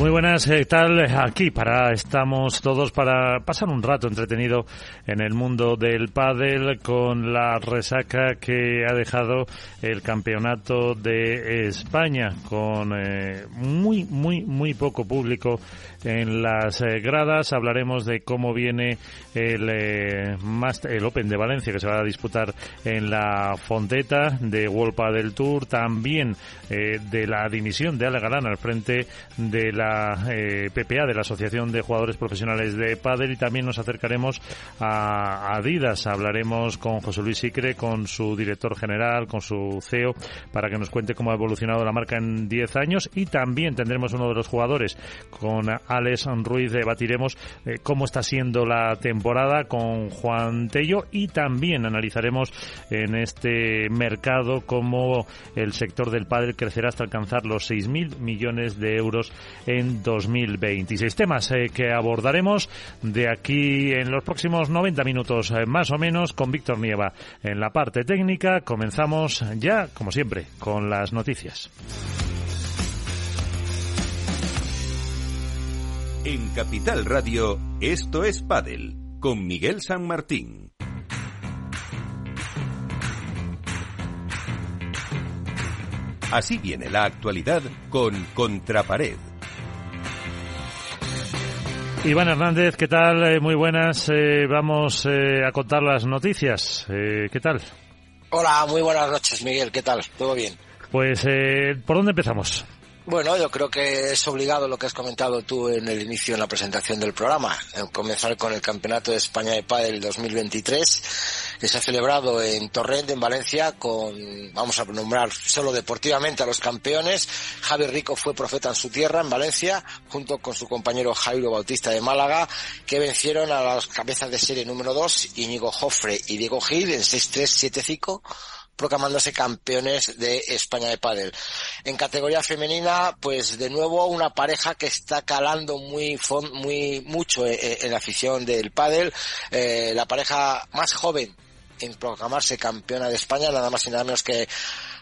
Muy buenas, ¿qué tal? Aquí para estamos todos para pasar un rato entretenido en el mundo del pádel con la resaca que ha dejado el campeonato de España con eh, muy muy muy poco público en las eh, gradas. Hablaremos de cómo viene el eh, el Open de Valencia que se va a disputar en la Fonteta de World Padel Tour, también de la dimisión de Ale Galán al frente de la eh, PPA, de la Asociación de Jugadores Profesionales de Padel, y también nos acercaremos a Adidas. Hablaremos con José Luis Sicre, con su director general, con su CEO, para que nos cuente cómo ha evolucionado la marca en 10 años, y también tendremos uno de los jugadores, con Alex Ruiz, debatiremos eh, cómo está siendo la temporada con Juan Tello, y también analizaremos en este mercado cómo el sector del pádel crecerá hasta alcanzar los 6.000 millones de euros en 2026. Temas eh, que abordaremos de aquí en los próximos 90 minutos eh, más o menos con Víctor Nieva en la parte técnica. Comenzamos ya, como siempre, con las noticias. En Capital Radio, esto es Padel, con Miguel San Martín. Así viene la actualidad con Contrapared Iván Hernández, ¿qué tal? Eh, muy buenas. Eh, vamos eh, a contar las noticias. ¿Qué tal? Hola, muy buenas noches, Miguel. ¿Qué tal? ¿Todo bien? Pues, ¿por dónde empezamos? Bueno, yo creo que es obligado lo que has comentado tú en el inicio, en la presentación del programa, comenzar con el Campeonato de España de Padel 2023, que se ha celebrado en Torrent, en Valencia, con, vamos a nombrar solo deportivamente a los campeones. Javi Rico fue profeta en su tierra, en Valencia, junto con su compañero Jairo Bautista de Málaga, que vencieron a las cabezas de serie número 2, Íñigo Jofre y Diego Gil, en 6-3, 7-5 proclamándose campeones de España de pádel. En categoría femenina, pues de nuevo una pareja que está calando muy muy mucho eh, eh, en, la afición del pádel, eh, la pareja más joven en proclamarse campeona de España, nada más y nada menos que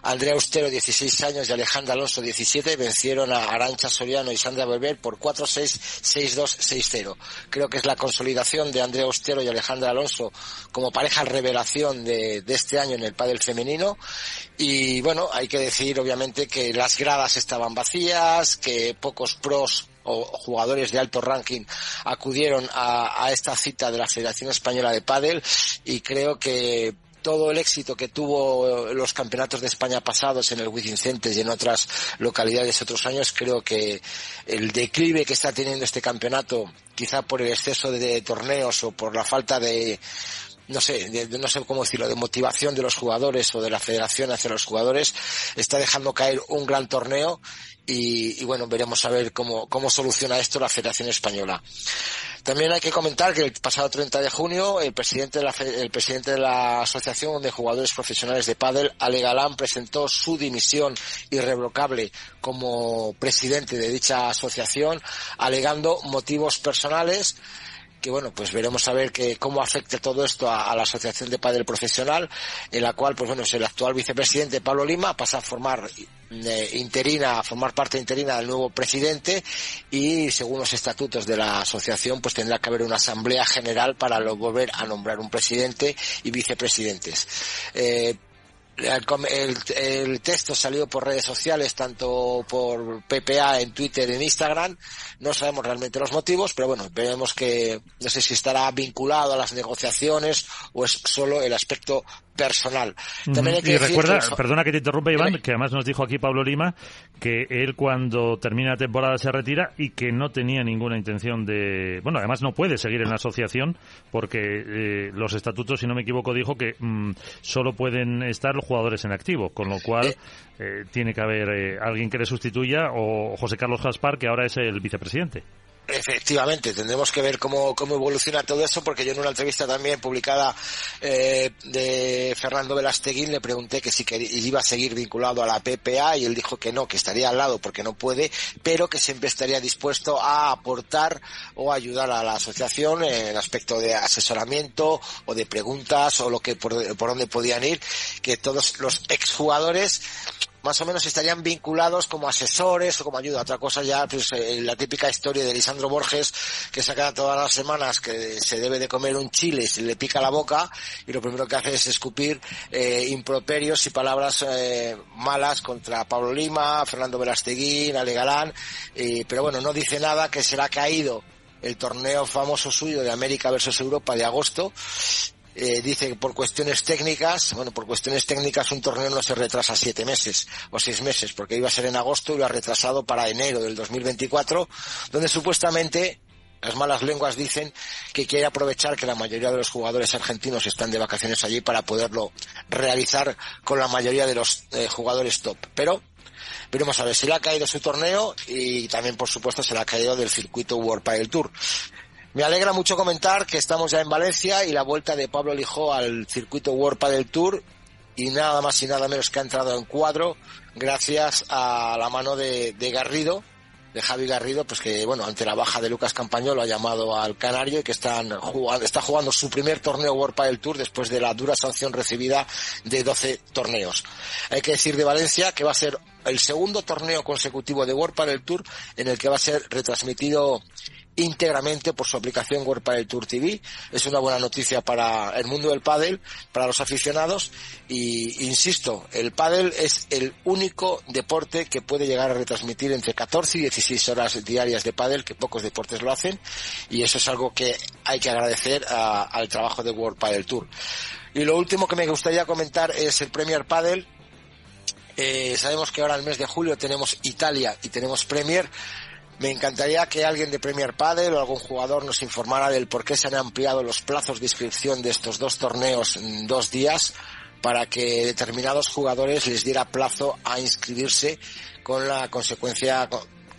Andrea Austero, 16 años, y Alejandra Alonso, 17, vencieron a Arancha Soriano y Sandra Berber por 4-6, 6-2, 6-0. Creo que es la consolidación de Andrea Austero y Alejandra Alonso como pareja revelación de, este año en el pádel femenino. Y bueno, hay que decir obviamente que las gradas estaban vacías, que pocos pros o jugadores de alto ranking acudieron a, a, esta cita de la Federación Española de Pádel y creo que todo el éxito que tuvo los campeonatos de España pasados en el Wizzing y en otras localidades otros años, creo que el declive que está teniendo este campeonato, quizá por el exceso de torneos o por la falta de no sé, de, no sé cómo decirlo, de motivación de los jugadores o de la federación hacia los jugadores, está dejando caer un gran torneo y, y bueno, veremos a ver cómo, cómo soluciona esto la Federación Española. También hay que comentar que el pasado 30 de junio el presidente de la, el presidente de la Asociación de Jugadores Profesionales de Padel, Ale Galán, presentó su dimisión irrevocable como presidente de dicha asociación, alegando motivos personales que bueno, pues veremos a ver que, cómo afecta todo esto a, la Asociación de Padel Profesional, en la cual, pues bueno, es el actual vicepresidente Pablo Lima pasa a formar eh, interina, a formar parte interina del nuevo presidente y según los estatutos de la asociación, pues tendrá que haber una asamblea general para volver a nombrar un presidente y vicepresidentes. Eh, el, texto salió por redes sociales, tanto por PPA en Twitter, en Instagram. No sabemos realmente los motivos, pero bueno, veremos que no sé si estará vinculado a las negociaciones o es solo el aspecto personal. También hay que y recuerda, perdona que te interrumpa Iván, que además nos dijo aquí Pablo Lima que él cuando termina la temporada se retira y que no tenía ninguna intención de, bueno, además no puede seguir en la asociación porque eh, los estatutos, si no me equivoco, dijo que mm, solo pueden estar jugadores en activo, con lo cual eh. Eh, tiene que haber alguien que le sustituya o José Carlos Gaspar, que ahora es el vicepresidente. Efectivamente, tendremos que ver cómo, cómo evoluciona todo eso, porque yo en una entrevista también publicada eh, de Fernando Velasteguín le pregunté que si iba a seguir vinculado a la PPA y él dijo que no, que estaría al lado porque no puede, pero que siempre estaría dispuesto a aportar o ayudar a la asociación en aspecto de asesoramiento o de preguntas o lo que por, por donde podían ir, que todos los exjugadores más o menos estarían vinculados como asesores o como ayuda. Otra cosa ya, pues eh, la típica historia de Lisandro Borges, que saca todas las semanas que se debe de comer un chile y se le pica la boca y lo primero que hace es escupir eh, improperios y palabras eh, malas contra Pablo Lima, Fernando Velasteguín, Ale Galán, pero bueno, no dice nada que será caído el torneo famoso suyo de América versus Europa de agosto eh, dice que por cuestiones técnicas, bueno, por cuestiones técnicas un torneo no se retrasa siete meses o seis meses, porque iba a ser en agosto y lo ha retrasado para enero del 2024, donde supuestamente las malas lenguas dicen que quiere aprovechar que la mayoría de los jugadores argentinos están de vacaciones allí para poderlo realizar con la mayoría de los eh, jugadores top. Pero veremos a ver, se le ha caído su torneo y también, por supuesto, se le ha caído del circuito World Padel Tour. Me alegra mucho comentar que estamos ya en Valencia y la vuelta de Pablo Lijó al circuito World del Tour y nada más y nada menos que ha entrado en cuadro gracias a la mano de, Garrido, de Javi Garrido, pues que bueno, ante la baja de Lucas Campaño lo ha llamado al Canario y que están jugando, está jugando su primer torneo World del Tour después de la dura sanción recibida de 12 torneos. Hay que decir de Valencia que va a ser el segundo torneo consecutivo de World del Tour en el que va a ser retransmitido íntegramente por su aplicación World Padel Tour TV. Es una buena noticia para el mundo del pádel, para los aficionados y insisto, el pádel es el único deporte que puede llegar a retransmitir entre 14 y 16 horas diarias de pádel, que pocos deportes lo hacen y eso es algo que hay que agradecer al trabajo de World Padel Tour. Y lo último que me gustaría comentar es el Premier Padel. Eh, sabemos que ahora el mes de julio tenemos Italia y tenemos Premier me encantaría que alguien de Premier Padel o algún jugador nos informara del por qué se han ampliado los plazos de inscripción de estos dos torneos en dos días para que determinados jugadores les diera plazo a inscribirse con la consecuencia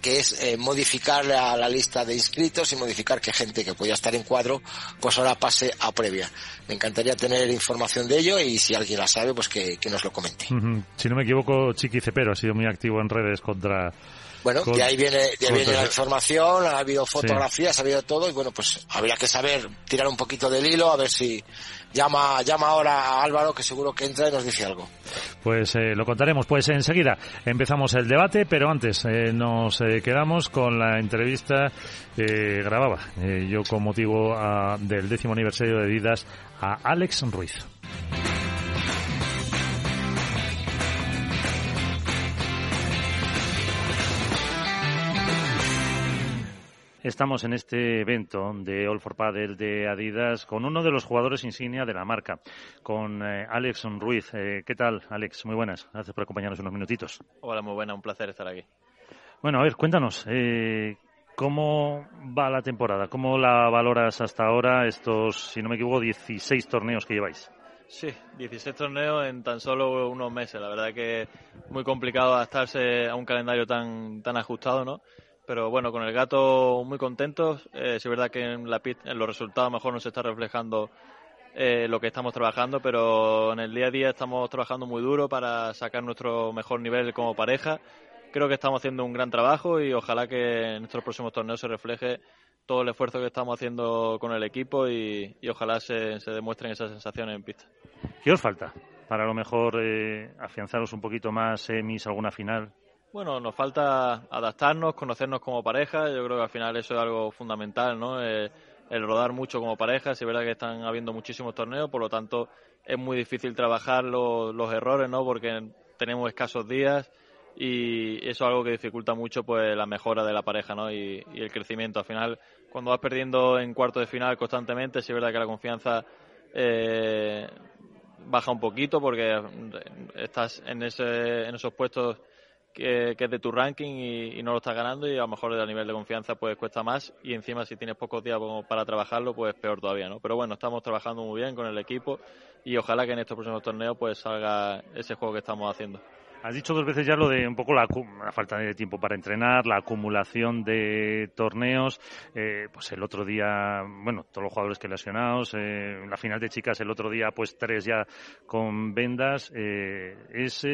que es eh, modificar la, lista de inscritos y modificar que gente que podía estar en cuadro pues ahora pase a previa. Me encantaría tener información de ello y si alguien la sabe pues que, nos lo comente. Si no me equivoco, Chiqui Cepero ha sido muy activo en redes contra bueno, de ahí viene, de viene la información, ha habido fotografías, ha habido todo y bueno, pues habría que saber tirar un poquito del hilo a ver si llama llama ahora a Álvaro que seguro que entra y nos dice algo. Pues eh, lo contaremos. Pues enseguida empezamos el debate, pero antes eh, nos eh, quedamos con la entrevista que grababa yo con motivo ah, del décimo aniversario de Adidas a Alex Ruiz. Estamos en este evento de All for Padel de Adidas con uno de los jugadores insignia de la marca, con eh, Alex Ruiz. Eh, ¿Qué tal, Alex? Muy buenas. Gracias por acompañarnos unos minutitos. Hola, muy buena. Un placer estar aquí. Bueno, a ver, cuéntanos. Eh, ¿Cómo va la temporada? ¿Cómo la valoras hasta ahora estos, si no me equivoco, 16 torneos que lleváis? Sí, 16 torneos en tan solo unos meses. La verdad que muy complicado adaptarse a un calendario tan, tan ajustado, ¿no? Pero bueno, con el gato muy contentos. Eh, es verdad que en la en los resultados mejor no se está reflejando eh, lo que estamos trabajando, pero en el día a día estamos trabajando muy duro para sacar nuestro mejor nivel como pareja. Creo que estamos haciendo un gran trabajo y ojalá que en estos próximos torneos se refleje todo el esfuerzo que estamos haciendo con el equipo y, ojalá se, se, demuestren esas sensaciones en pista. ¿Qué os falta para a lo mejor eh, afianzaros un poquito más, semis, alguna final? Bueno, nos falta adaptarnos, conocernos como pareja. Yo creo que al final eso es algo fundamental, ¿no? Eh, el rodar mucho como pareja. Si es verdad que están habiendo muchísimos torneos, por lo tanto es muy difícil trabajar los, errores, ¿no? Porque tenemos escasos días y eso es algo que dificulta mucho pues la mejora de la pareja, ¿no? Y, el crecimiento. Al final, cuando vas perdiendo en cuarto de final constantemente, si es verdad que la confianza eh, baja un poquito porque estás en, ese, en esos puestos que, es de tu ranking y, no lo estás ganando y a lo mejor a nivel de confianza pues cuesta más y encima si tienes pocos días para trabajarlo pues peor todavía, ¿no? Pero bueno, estamos trabajando muy bien con el equipo y ojalá que en estos próximos torneos pues salga ese juego que estamos haciendo. Has dicho dos veces ya lo de un poco la, falta de tiempo para entrenar, la acumulación de torneos. Eh, pues el otro día, bueno, todos los jugadores que lesionados, eh, la final de chicas el otro día, pues tres ya con vendas. Eh, es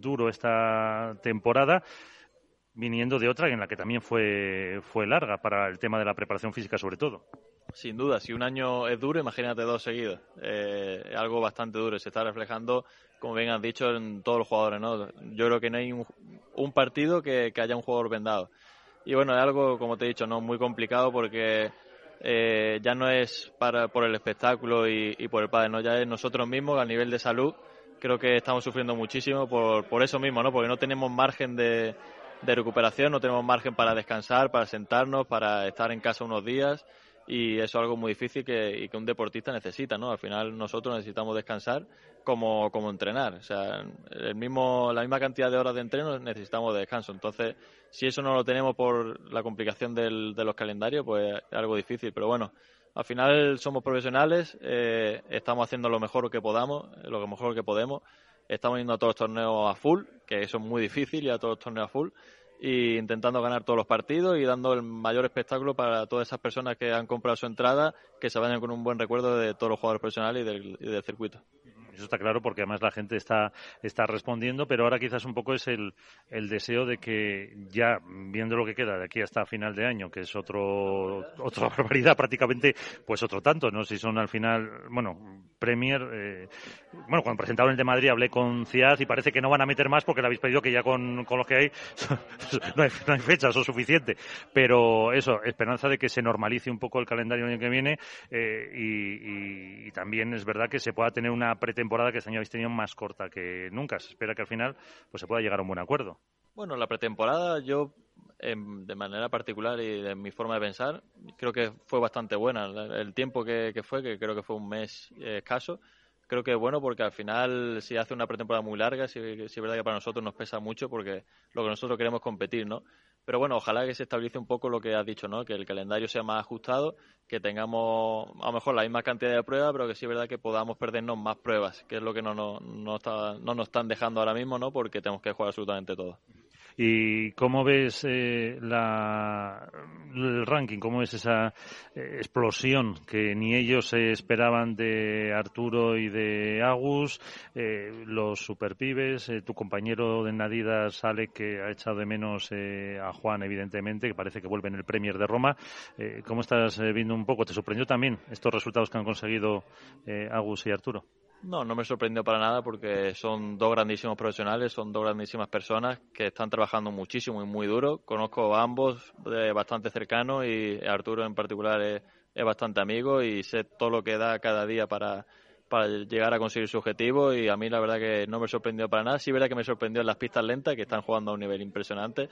duro esta temporada viniendo de otra en la que también fue, fue larga para el tema de la preparación física sobre todo. Sin duda, si un año es duro, imagínate dos seguidos. Eh, es algo bastante duro. Se está reflejando, como bien han dicho, en todos los jugadores. ¿no? Yo creo que no hay un, partido que, haya un jugador vendado. Y bueno, es algo, como te he dicho, no muy complicado porque eh, ya no es para, por el espectáculo y, por el padre, ¿no? ya es nosotros mismos a nivel de salud. Creo que estamos sufriendo muchísimo por, por eso mismo, ¿no? porque no tenemos margen de, de recuperación, no tenemos margen para descansar, para sentarnos, para estar en casa unos días y eso es algo muy difícil que, y que un deportista necesita, ¿no? Al final nosotros necesitamos descansar como, como entrenar, o sea, el mismo, la misma cantidad de horas de entreno necesitamos de descanso, entonces si eso no lo tenemos por la complicación del, de los calendarios, pues es algo difícil, pero bueno, al final somos profesionales, eh, estamos haciendo lo mejor que podamos, lo mejor que podemos, estamos yendo a todos los torneos a full, que eso es muy difícil, y a todos los torneos a full, y intentando ganar todos los partidos y dando el mayor espectáculo para todas esas personas que han comprado su entrada, que se vayan con un buen recuerdo de todos los jugadores profesionales y del circuito. Eso está claro porque además la gente está, está respondiendo, pero ahora quizás un poco es el, el deseo de que ya, viendo lo que queda de aquí hasta final de año, que es otro, otra barbaridad prácticamente, pues otro tanto, ¿no? Si son al final, bueno, Premier, eh, bueno, cuando presentaron el de Madrid hablé con Ciaz y parece que no van a meter más porque le habéis pedido que ya con, con lo que hay no, hay no hay fechas o suficiente. Pero eso, esperanza de que se normalice un poco el calendario el año que viene eh, y, y, también es verdad que se pueda tener una pretensión temporada que este año habéis tenido más corta que nunca. Se espera que al final pues se pueda llegar a un buen acuerdo. Bueno, la pretemporada yo, em, de manera particular y de mi forma de pensar, creo que fue bastante buena. El tiempo que, fue, que creo que fue un mes escaso, creo que es bueno porque al final si hace una pretemporada muy larga, si, si es verdad que para nosotros nos pesa mucho porque lo que nosotros queremos es competir, ¿no? Pero bueno, ojalá que se estabilice un poco lo que has dicho, ¿no? Que el calendario sea más ajustado, que tengamos a lo mejor la misma cantidad de pruebas, pero que sí es verdad que podamos perdernos más pruebas, que es lo que no, no, está, no nos están dejando ahora mismo, ¿no? Porque tenemos que jugar absolutamente todo. ¿Y cómo ves eh, la, el ranking? ¿Cómo ves esa eh, explosión que ni ellos esperaban de Arturo y de Agus? Eh, los superpibes, tu compañero de Nadida sale que ha echado de menos a Juan, evidentemente, que parece que vuelve en el Premier de Roma. ¿Cómo estás viendo un poco? ¿Te sorprendió también estos resultados que han conseguido Agus y Arturo? No, no me sorprendió para nada porque son dos grandísimos profesionales, son dos grandísimas personas que están trabajando muchísimo y muy duro. Conozco a ambos de bastante cercano y Arturo en particular es, bastante amigo y sé todo lo que da cada día para, llegar a conseguir su objetivo y a mí la verdad que no me sorprendió para nada. Sí, verdad que me sorprendió en las pistas lentas que están jugando a un nivel impresionante,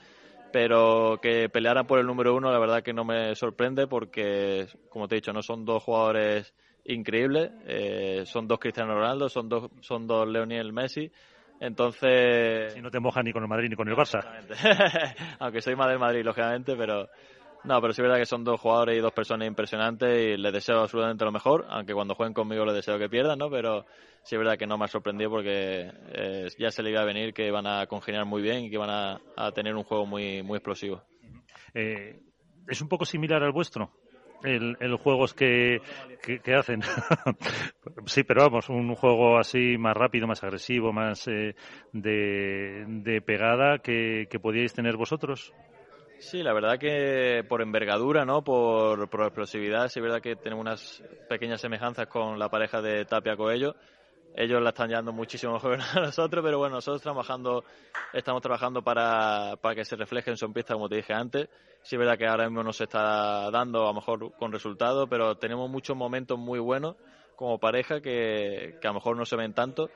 pero que pelearan por el número uno la verdad que no me sorprende porque, como te he dicho, no son dos jugadores increíble. Eh, son dos Cristiano Ronaldo, son dos, son dos Leonel Messi. Entonces. Si no te mojas ni con el Madrid ni con el Barça. Aunque soy más del Madrid, lógicamente, pero. No, pero sí es verdad que son dos jugadores y dos personas impresionantes y les deseo absolutamente lo mejor, aunque cuando jueguen conmigo les deseo que pierdan, ¿no? Pero sí es verdad que no me ha sorprendido porque eh, ya se le iba a venir que van a congeniar muy bien y que van a, tener un juego muy, muy explosivo. Eh, ¿Es un poco similar al vuestro? El, el juegos que, que, hacen. sí, pero vamos, un juego así más rápido, más agresivo, más eh, de, de pegada que, que podíais tener vosotros. Sí, la verdad que por envergadura, ¿no? Por, por explosividad, sí es verdad que tenemos unas pequeñas semejanzas con la pareja de Tapia Coello ellos la están llevando muchísimo mejor que nosotros, pero bueno, nosotros trabajando, estamos trabajando para, para que se refleje en su pista, como te dije antes. Sí es verdad que ahora mismo no se está dando, a lo mejor con resultados, pero tenemos muchos momentos muy buenos como pareja que, que a lo mejor no se ven tanto,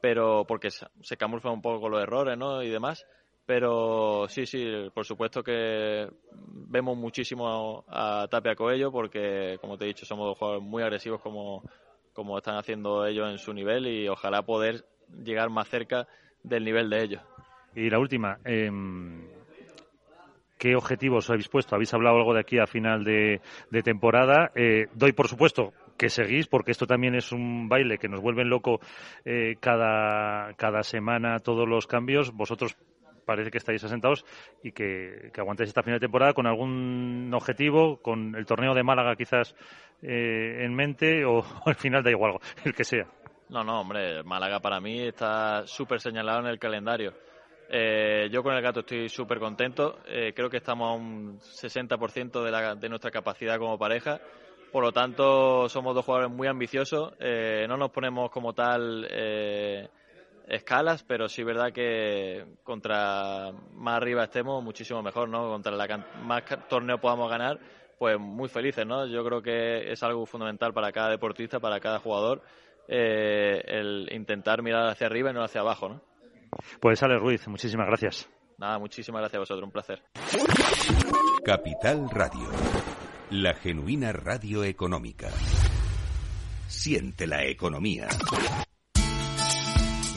pero porque se camuflan un poco los errores ¿no? y demás. Pero sí, sí, por supuesto que vemos muchísimo a Tapia Coello porque, como te he dicho, somos dos jugadores muy agresivos como, como están haciendo ellos en su nivel y ojalá poder llegar más cerca del nivel de ellos. Y la última, em, ¿qué objetivos habéis puesto? Habéis hablado algo de aquí a final de, temporada. Eh, doy por supuesto que seguís, porque esto también es un baile que nos vuelven loco eh, cada, cada semana todos los cambios. Vosotros parece que estáis asentados y que, que aguantáis esta final de temporada con algún objetivo, con el torneo de Málaga quizás eh, en mente o al final da igual, el que sea. No, no, hombre, Málaga para mí está súper señalado en el calendario. Eh, yo con el gato estoy súper contento. Eh, creo que estamos a un 60% de, la, de nuestra capacidad como pareja. Por lo tanto, somos dos jugadores muy ambiciosos. Eh, no nos ponemos como tal eh, escalas, pero sí verdad que contra más arriba estemos, muchísimo mejor, ¿no? Contra la más torneo podamos ganar, pues muy felices, ¿no? Yo creo que es algo fundamental para cada deportista, para cada jugador, eh, el intentar mirar hacia arriba y no hacia abajo, ¿no? Pues Ale Ruiz, muchísimas gracias. Nada, muchísimas gracias a vosotros, un placer. Capital Radio, la genuina radio económica. Siente la economía.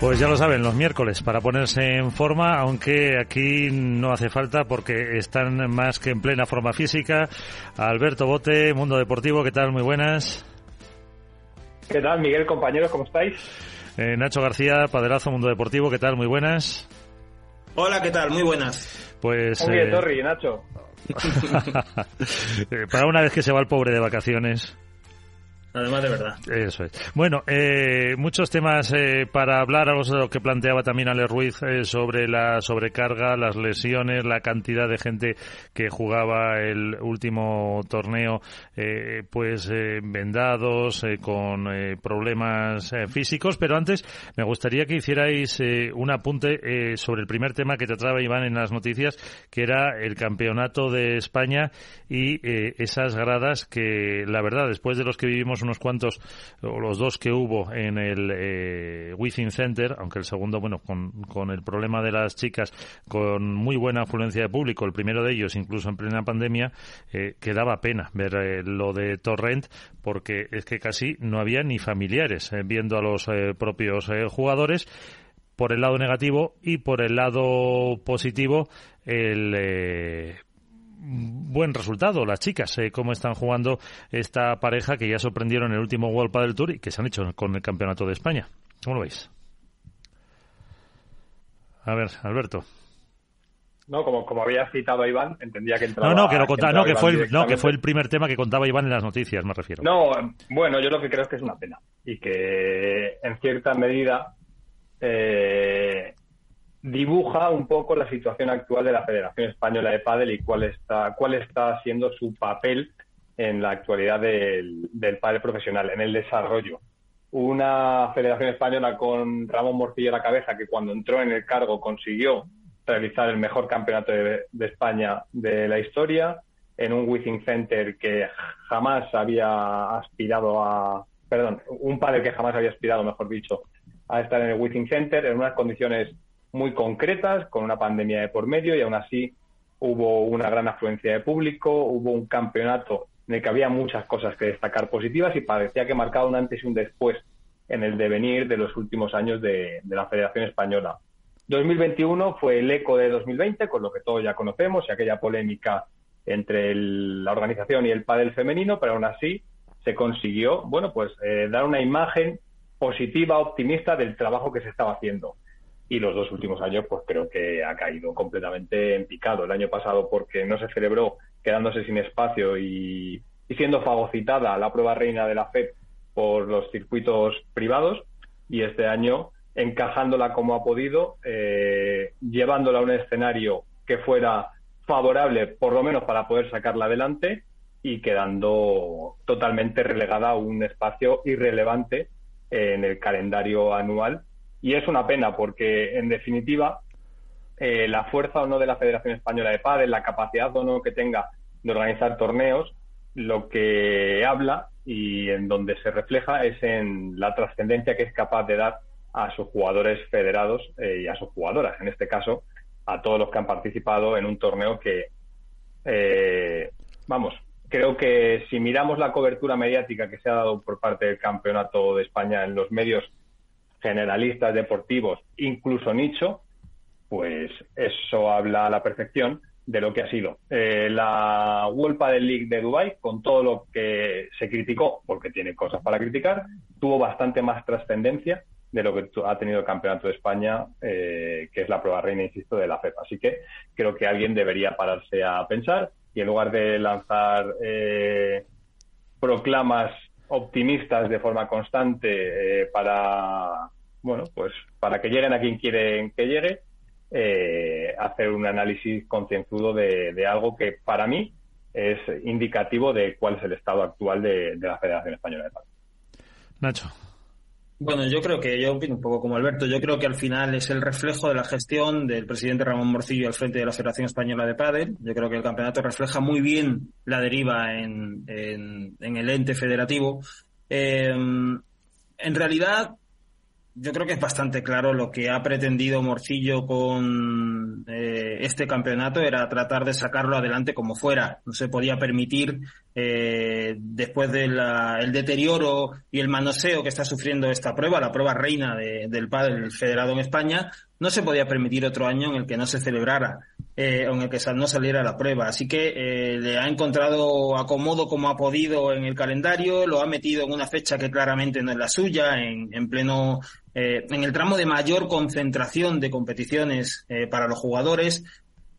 Pues ya lo saben, los miércoles para ponerse en forma, aunque aquí no hace falta porque están más que en plena forma física. Alberto Bote, Mundo Deportivo, ¿qué tal? Muy buenas. ¿Qué tal, Miguel, compañeros? ¿Cómo estáis? Eh, Nacho García, Paderazo, Mundo Deportivo, ¿qué tal? Muy buenas. Hola, ¿qué tal? Muy buenas. Pues. Muy bien, eh... Torri, Nacho. para una vez que se va el pobre de vacaciones. Además de verdad. Eso es. Bueno, eh, muchos temas eh, para hablar, algo de lo que planteaba también Ale Ruiz eh, sobre la sobrecarga, las lesiones, la cantidad de gente que jugaba el último torneo, eh, pues eh, vendados, con problemas físicos. Pero antes, me gustaría que hicierais un apunte sobre el primer tema que te trataba Iván en las noticias, que era el campeonato de España y esas gradas que, la verdad, después de los que vivimos unos cuantos, los dos que hubo en el eh, Within Center, aunque el segundo, bueno, con, con, el problema de las chicas, con muy buena afluencia de público, el primero de ellos incluso en plena pandemia, eh, que pena ver eh, lo de Torrent, porque es que casi no había ni familiares eh, viendo a los eh, propios jugadores. Por el lado negativo y por el lado positivo el eh, buen resultado las chicas, eh, cómo están jugando esta pareja que ya sorprendieron en el último World Padel Tour y que se han hecho con el Campeonato de España. ¿Cómo lo veis? A ver, Alberto. No, como, como había citado a Iván, entendía que entraba... No, no, que, lo contaba, que, no, que fue el, no, que fue el primer tema que contaba Iván en las noticias, me refiero. No, bueno, yo lo que creo es que es una pena y que en cierta medida eh, dibuja un poco la situación actual de la Federación Española de Pádel y cuál está, cuál está siendo su papel en la actualidad del, del pádel profesional, en el desarrollo. Una Federación Española con Ramón Morcillo a la cabeza que cuando entró en el cargo consiguió realizar el mejor campeonato de, de España de la historia, en un Within Center que jamás había aspirado a, perdón, un padre que jamás había aspirado, mejor dicho, a estar en el Within Center en unas condiciones muy concretas, con una pandemia de por medio, y aún así hubo una gran afluencia de público, hubo un campeonato en el que había muchas cosas que destacar positivas y parecía que marcaba un antes y un después en el devenir de los últimos años de, la Federación Española. 2021 fue el eco de 2020, con lo que todos ya conocemos, y aquella polémica entre la organización y el pádel femenino, pero aún así se consiguió, bueno, pues eh, dar una imagen positiva, optimista del trabajo que se estaba haciendo. Y los dos últimos años, pues creo que ha caído completamente en picado. El año pasado porque no se celebró, quedándose sin espacio y, siendo fagocitada la prueba reina de la FED por los circuitos privados. Y este año encajándola como ha podido, eh, llevándola a un escenario que fuera favorable, por lo menos para poder sacarla adelante, y quedando totalmente relegada a un espacio irrelevante en el calendario anual. Y es una pena porque, en definitiva, eh, la fuerza o no de la Federación Española de Padres, la capacidad o no que tenga de organizar torneos, lo que habla y en donde se refleja es en la trascendencia que es capaz de dar a sus jugadores federados eh, y a sus jugadoras, en este caso a todos los que han participado en un torneo que, eh, vamos, creo que si miramos la cobertura mediática que se ha dado por parte del Campeonato de España en los medios generalistas deportivos, incluso nicho, pues eso habla a la perfección de lo que ha sido eh, la World Padel League de Dubai con todo lo que se criticó, porque tiene cosas para criticar, tuvo bastante más trascendencia de lo que ha tenido el Campeonato de España, eh, que es la prueba reina, insisto, de la FEPA. Así que creo que alguien debería pararse a pensar y en lugar de lanzar eh, proclamas optimistas de forma constante para, bueno, pues para que lleguen a quien quieren que llegue, eh, hacer un análisis concienzudo de, algo que para mí es indicativo de cuál es el estado actual de, la Federación Española de Paz. Nacho. Bueno, yo creo que yo un poco como Alberto. Yo creo que al final es el reflejo de la gestión del presidente Ramón Morcillo al frente de la Federación Española de Pádel. Yo creo que el campeonato refleja muy bien la deriva en, el ente federativo. Eh, en realidad, yo creo que es bastante claro lo que ha pretendido Morcillo con eh, este campeonato era tratar de sacarlo adelante como fuera. No se podía permitir, eh, después del deterioro y el manoseo que está sufriendo esta prueba, la prueba reina del padre federado en España, no se podía permitir otro año en el que no se celebrara eh, en el que no saliera la prueba. Así que eh, le ha encontrado acomodo como ha podido en el calendario, lo ha metido en una fecha que claramente no es la suya, en, en pleno, eh, en el tramo de mayor concentración de competiciones eh, para los jugadores.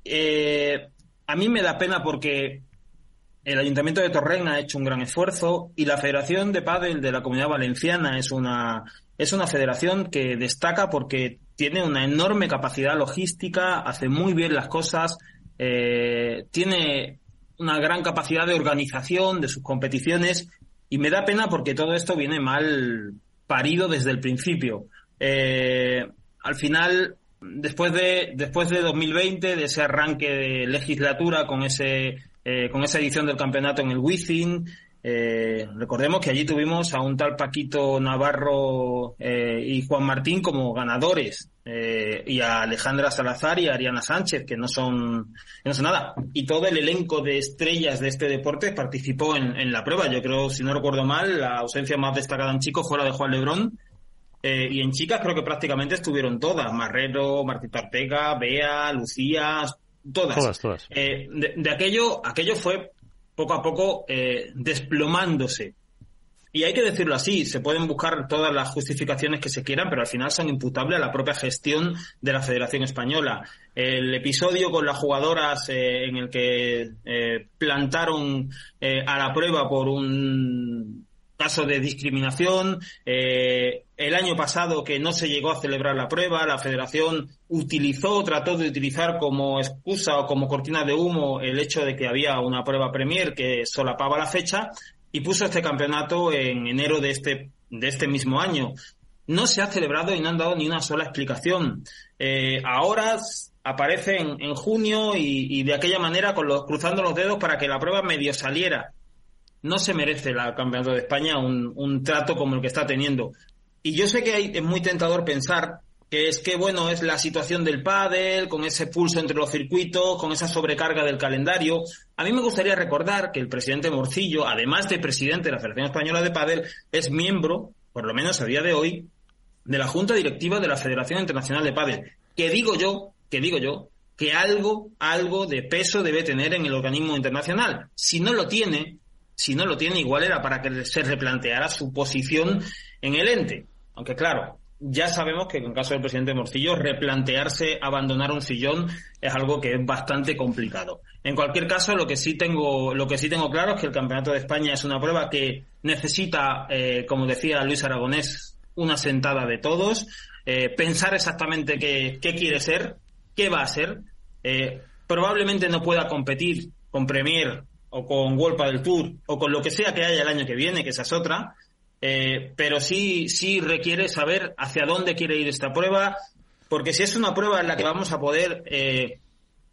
Eh, a mí me da pena porque el Ayuntamiento de Torrent ha hecho un gran esfuerzo y la Federación de Padel de la Comunidad Valenciana es una, es una federación que destaca porque tiene una enorme capacidad logística, hace muy bien las cosas, tiene una gran capacidad de organización de sus competiciones y me da pena porque todo esto viene mal parido desde el principio. Eh, al final, después de, después de 2020, de ese arranque de legislatura con ese eh, con esa edición del campeonato en el Wizzing. Eh, recordemos que allí tuvimos a un tal Paquito Navarro eh, y Juan Martín como ganadores y a Alejandra Salazar y a Ariana Sánchez que no son no son nada. Y todo el elenco de estrellas de este deporte participó en, la prueba. Yo creo si no recuerdo mal la ausencia más destacada en chicos fue la de Juan Lebrón y en chicas creo que prácticamente estuvieron todas. Marrero Martita Ortega Bea Lucía todas. Todas, eh, de, aquello, aquello fue poco a poco eh, desplomándose. Y hay que decirlo así, se pueden buscar todas las justificaciones que se quieran, pero al final son imputables a la propia gestión de la Federación Española. El episodio con las jugadoras eh, en el que plantaron a la prueba por un caso de discriminación. Eh, el año pasado que no se llegó a celebrar la prueba, la federación utilizó, trató de utilizar como excusa o como cortina de humo el hecho de que había una prueba Premier que solapaba la fecha y puso este campeonato en enero de este, de este mismo año. No se ha celebrado y no han dado ni una sola explicación. Eh, ahora aparece en, junio y, y, de aquella manera con los, cruzando los dedos para que la prueba medio saliera no se merece la Campeonato de España un, trato como el que está teniendo. Y yo sé que hay, es muy tentador pensar que es que, bueno, es la situación del pádel, con ese pulso entre los circuitos, con esa sobrecarga del calendario. A mí me gustaría recordar que el presidente Morcillo, además de presidente de la Federación Española de Pádel, es miembro, por lo menos a día de hoy, de la Junta Directiva de la Federación Internacional de Pádel. Que digo yo, que digo yo, que algo, algo de peso debe tener en el organismo internacional. Si no lo tiene, si no lo tiene, igual era para que se replanteara su posición en el ente. Aunque claro, ya sabemos que en el caso del presidente Morcillo, replantearse abandonar un sillón es algo que es bastante complicado. En cualquier caso, lo que sí tengo, lo que sí tengo claro es que el Campeonato de España es una prueba que necesita, eh, como decía Luis Aragonés, una sentada de todos, eh, pensar exactamente qué, quiere ser, qué va a ser. Eh, probablemente no pueda competir con Premier o con World del Tour o con lo que sea que haya el año que viene, que esa es otra, eh, pero sí, sí requiere saber hacia dónde quiere ir esta prueba, porque si es una prueba en la que vamos a poder eh,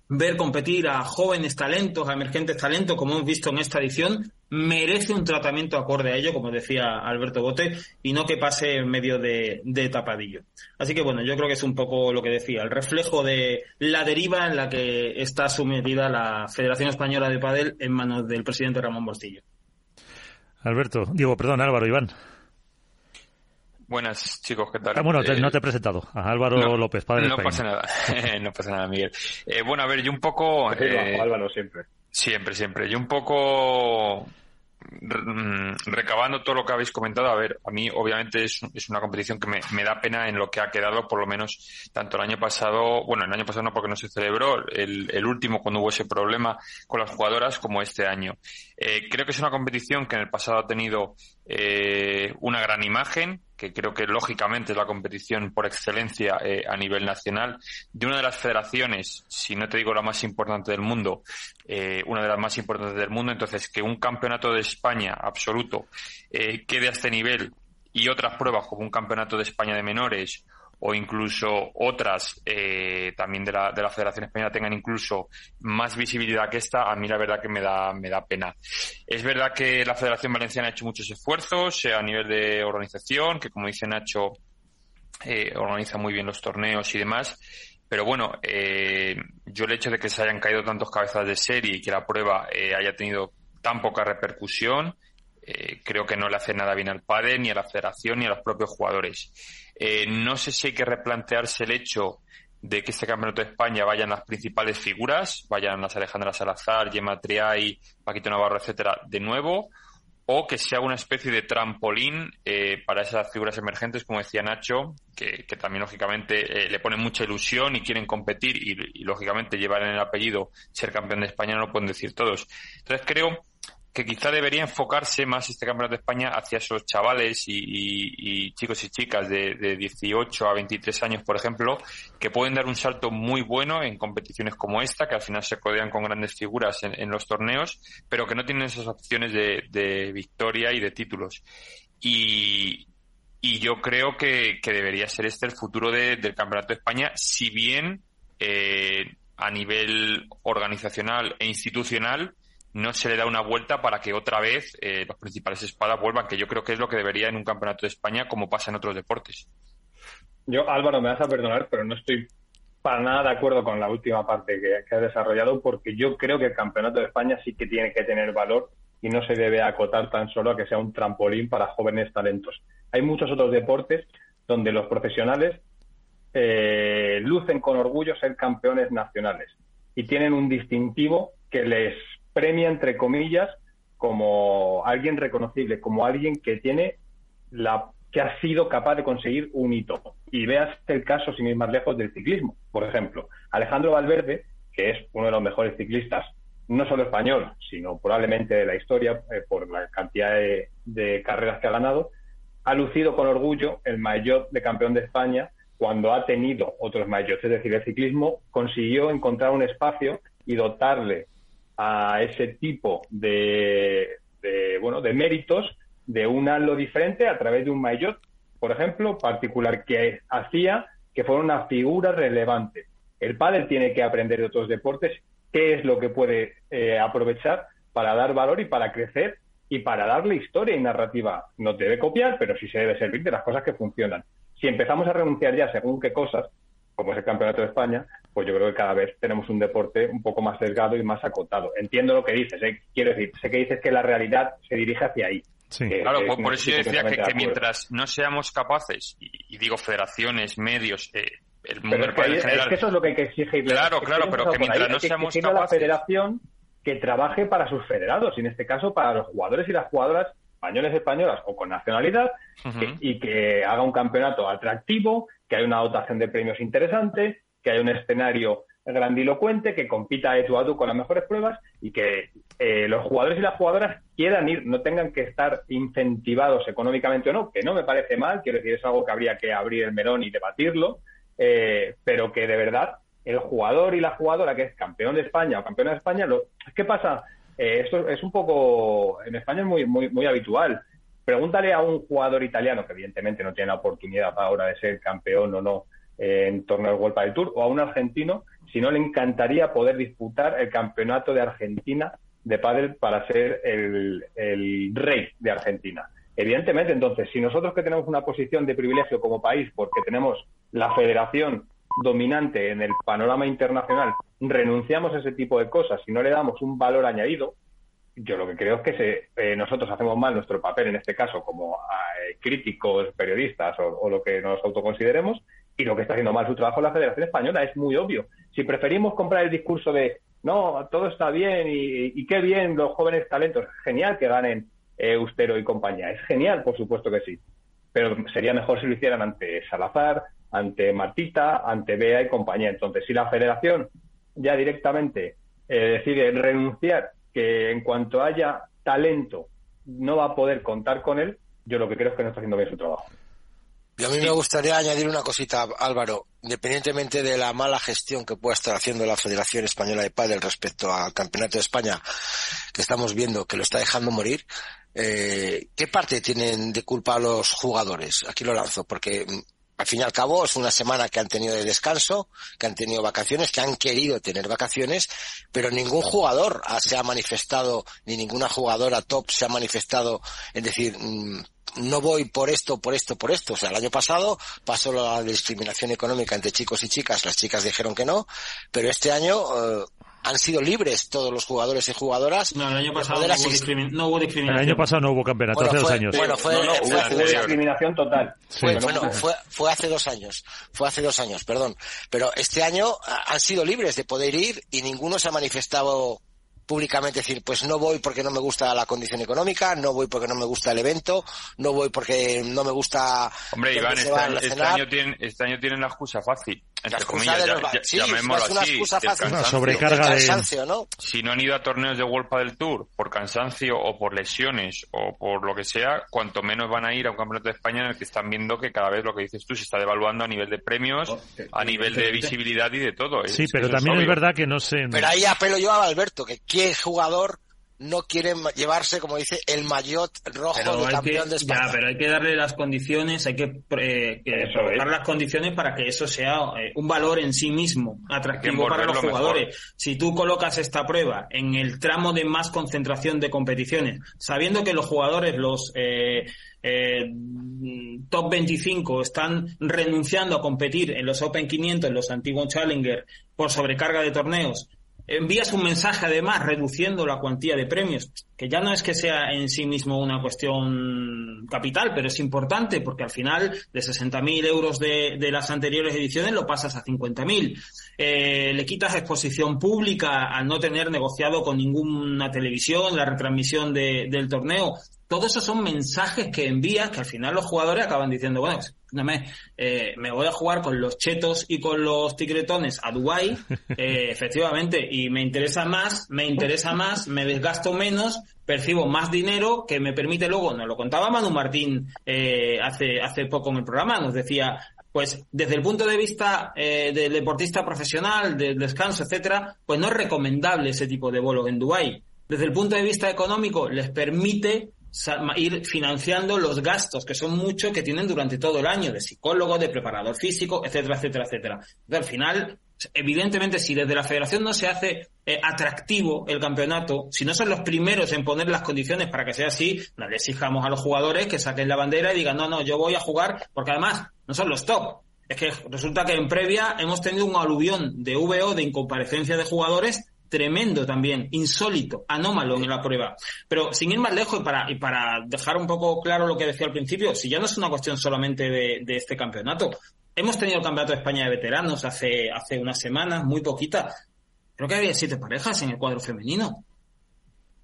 ver competir a jóvenes talentos, a emergentes talentos, como hemos visto en esta edición, merece un tratamiento acorde a ello, como decía Alberto Bote, y no que pase en medio de, tapadillo. Así que bueno, yo creo que es un poco lo que decía, el reflejo de la deriva en la que está sumergida la Federación Española de Padel en manos del presidente Ramón Bostillo. Alberto, digo, perdón, Álvaro, Iván. Buenas, chicos, ¿qué tal? Ah, bueno, no te he presentado. A Álvaro López, padre No pasa nada, no pasa nada, Miguel. Eh, bueno, a ver, yo un poco... Eh, Álvaro siempre. Siempre, siempre. Yo un poco mm, recabando todo lo que habéis comentado, a ver, a mí obviamente es, es una competición que me, me, da pena en lo que ha quedado, por lo menos tanto el año pasado, bueno, el año pasado no porque no se celebró, el, el último cuando hubo ese problema con las jugadoras como este año. Eh, creo que es una competición que en el pasado ha tenido eh, una gran imagen, que creo que lógicamente es la competición por excelencia eh, a nivel nacional, de una de las federaciones, si no te digo la más importante del mundo, eh, una de las más importantes del mundo, entonces que un campeonato de España absoluto eh, quede a este nivel y otras pruebas como un campeonato de España de menores o incluso otras eh, también de la, de la Federación Española tengan incluso más visibilidad que esta, a mí la verdad que me da, me da pena. Es verdad que la Federación Valenciana ha hecho muchos esfuerzos a nivel de organización, que como dice Nacho, eh, organiza muy bien los torneos y demás. Pero bueno, eh, yo el hecho de que se hayan caído tantos cabezas de serie y que la prueba eh, haya tenido tan poca repercusión, eh, creo que no le hace nada bien al padre, ni a la federación, ni a los propios jugadores. Eh, no sé si hay que replantearse el hecho de que este campeonato de España vayan las principales figuras, vayan las Alejandra Salazar, Gemma Triay, Paquito Navarro, etcétera, de nuevo, o que sea una especie de trampolín eh, para esas figuras emergentes, como decía Nacho, que, también lógicamente eh, le ponen mucha ilusión y quieren competir y, y, lógicamente llevar en el apellido ser campeón de España, no lo pueden decir todos. Entonces creo que quizá debería enfocarse más este Campeonato de España hacia esos chavales y, chicos y chicas de, 18 a 23 años, por ejemplo, que pueden dar un salto muy bueno en competiciones como esta, que al final se codean con grandes figuras en, los torneos, pero que no tienen esas opciones de, victoria y de títulos. Y, yo creo que, debería ser este el futuro del Campeonato de España, si bien eh, a nivel organizacional e institucional no se le da una vuelta para que otra vez eh, los principales espadas vuelvan, que yo creo que es lo que debería en un campeonato de España, como pasa en otros deportes. Yo, Álvaro, me vas a perdonar, pero no estoy para nada de acuerdo con la última parte que, que has desarrollado, porque yo creo que el campeonato de España sí que tiene que tener valor y no se debe acotar tan solo a que sea un trampolín para jóvenes talentos. Hay muchos otros deportes donde los profesionales eh, lucen con orgullo ser campeones nacionales y tienen un distintivo que les premia, entre comillas, como alguien reconocible, como alguien que tiene la que ha sido capaz de conseguir un hito. Y veas el caso, sin ir más lejos, del ciclismo. Por ejemplo, Alejandro Valverde, que es uno de los mejores ciclistas, no solo español, sino probablemente de la historia, eh, por la cantidad de, carreras que ha ganado, ha lucido con orgullo el mayor de campeón de España cuando ha tenido otros mayores. Es decir, el ciclismo consiguió encontrar un espacio y dotarle a ese tipo de, bueno, de méritos de un halo diferente a través de un maillot, por ejemplo, particular que hacía que fuera una figura relevante. El pádel tiene que aprender de otros deportes qué es lo que puede eh, aprovechar para dar valor y para crecer y para darle historia y narrativa. No debe copiar, pero sí se debe servir de las cosas que funcionan. Si empezamos a renunciar ya según qué cosas, como es el Campeonato de España, pues yo creo que cada vez tenemos un deporte un poco más sesgado y más acotado. Entiendo lo que dices, ¿eh? quiero decir, sé que dices que la realidad se dirige hacia ahí. Sí. claro, por, eso yo decía que, mientras no seamos capaces, y, digo federaciones, medios, eh, el mundo pero es, que, es que eso es lo que hay que exigir. Claro, claro, pero que mientras no seamos que capaces... la federación que trabaje para sus federados, y en este caso para los jugadores y las jugadoras españoles españolas o con nacionalidad, y que haga un campeonato atractivo, que haya una dotación de premios interesante, que haya un escenario grandilocuente, que compita de tú a tú con las mejores pruebas y que eh, los jugadores y las jugadoras quieran ir, no tengan que estar incentivados económicamente o no, que no me parece mal, quiero decir, es algo que habría que abrir el melón y debatirlo, eh, pero que de verdad el jugador y la jugadora que es campeón de España o campeona de España, lo, ¿qué pasa? Eh, esto es un poco, en España es muy, muy, muy habitual. Pregúntale a un jugador italiano, que evidentemente no tiene la oportunidad ahora de ser campeón o no en torno al World del Tour, o a un argentino, si no le encantaría poder disputar el campeonato de Argentina de pádel para ser el, el rey de Argentina. Evidentemente, entonces, si nosotros que tenemos una posición de privilegio como país, porque tenemos la federación dominante en el panorama internacional, renunciamos a ese tipo de cosas y no le damos un valor añadido, yo lo que creo es que se, eh, nosotros hacemos mal nuestro papel, en este caso, como eh, críticos, periodistas o, lo que nos autoconsideremos, y lo que está haciendo mal su trabajo la Federación Española es muy obvio. Si preferimos comprar el discurso de no, todo está bien y, qué bien los jóvenes talentos, genial que ganen eh, Ustero y compañía, es genial, por supuesto que sí, pero sería mejor si lo hicieran ante Salazar, ante Martita, ante Bea y compañía. Entonces, si la Federación ya directamente decide renunciar que en cuanto haya talento no va a poder contar con él, yo lo que creo es que no está haciendo bien su trabajo. Y a mí me gustaría añadir una cosita, Álvaro. Independientemente de la mala gestión que pueda estar haciendo la Federación Española de Padel respecto al Campeonato de España, que estamos viendo que lo está dejando morir, eh, ¿qué parte tienen de culpa los jugadores? Aquí lo lanzo, porque mm, al fin y al cabo es una semana que han tenido de descanso, que han tenido vacaciones, que han querido tener vacaciones, pero ningún jugador se ha manifestado, ni ninguna jugadora top se ha manifestado en decir, mm, no voy por esto, por esto, por esto. O sea, el año pasado pasó la discriminación económica entre chicos y chicas, las chicas dijeron que no, pero este año eh, han sido libres todos los jugadores y jugadoras. No, el año pasado no hubo, discriminación. El año pasado no hubo campeonato, hace dos años. Bueno, fue, discriminación total. Fue, fue, fue, hace dos años. Fue hace dos años, perdón. Pero este año han sido libres de poder ir y ninguno se ha manifestado públicamente decir, pues no voy porque no me gusta la condición económica, no voy porque no me gusta el evento, no voy porque no me gusta... Hombre, Iván, este, este, año tienen, este año tienen la excusa fácil. Entre comillas, ya, sí, es una excusa fácil. sobrecarga de... cansancio, ¿no? Si no han ido a torneos de World del Tour por cansancio o por lesiones o por lo que sea, cuanto menos van a ir a un campeonato de España en el que están viendo que cada vez lo que dices tú se está devaluando a nivel de premios, oh, a nivel de visibilidad y de todo. Sí, pero también es, verdad que no sé... Pero ahí apelo yo a Alberto, que qué jugador no quiere llevarse, como dice, el maillot rojo de campeón de España. Ya, pero hay que darle las condiciones, hay que, eh, las condiciones para que eso sea eh, un valor en sí mismo, atractivo para los jugadores. Si tú colocas esta prueba en el tramo de más concentración de competiciones, sabiendo que los jugadores, los eh, eh top 25 están renunciando a competir en los Open 500, en los antiguos Challenger, por sobrecarga de torneos, envías un mensaje además reduciendo la cuantía de premios, que ya no es que sea en sí mismo una cuestión capital, pero es importante porque al final de 60.000 euros de, de, las anteriores ediciones lo pasas a 50.000. Eh, le quitas exposición pública al no tener negociado con ninguna televisión la retransmisión de, del torneo. Todos esos son mensajes que envías que al final los jugadores acaban diciendo, bueno, eh, me voy a jugar con los chetos y con los ticretones a Dubai, eh, efectivamente, y me interesa más, me interesa más, me desgasto menos, percibo más dinero que me permite luego, nos lo contaba Manu Martín eh, hace, hace poco en el programa, nos decía, pues desde el punto de vista eh, del deportista profesional, del descanso, etcétera, pues no es recomendable ese tipo de vuelo en Dubai. Desde el punto de vista económico, les permite ir financiando los gastos, que son muchos, que tienen durante todo el año, de psicólogo, de preparador físico, etcétera, etcétera, etcétera. al final, evidentemente, si desde la federación no se hace eh, atractivo el campeonato, si no son los primeros en poner las condiciones para que sea así, no le exijamos a los jugadores que saquen la bandera y digan, no, no, yo voy a jugar, porque además no son los top. Es que resulta que en previa hemos tenido un aluvión de VO, de incomparecencia de jugadores, tremendo también, insólito, anómalo en la prueba. Pero sin ir más lejos y para, y para dejar un poco claro lo que decía al principio, si ya no es una cuestión solamente de, este campeonato, hemos tenido el campeonato de España de veteranos hace, hace unas semanas, muy poquita. Creo que había siete parejas en el cuadro femenino.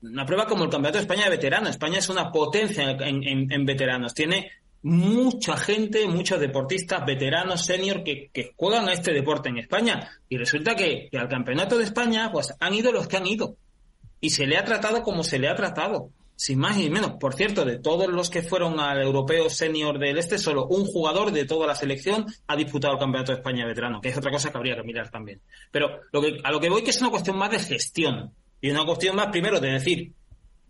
Una prueba como el campeonato de España de veteranos. España es una potencia en, en, en veteranos. Tiene mucha gente, muchos deportistas veteranos, senior, que, juegan a este deporte en España. Y resulta que, al campeonato de España, pues han ido los que han ido. Y se le ha tratado como se le ha tratado. Sin más ni menos. Por cierto, de todos los que fueron al europeo senior del este, solo un jugador de toda la selección ha disputado el campeonato de España veterano, que es otra cosa que habría que mirar también. Pero lo que, a lo que voy que es una cuestión más de gestión. Y una cuestión más, primero, de decir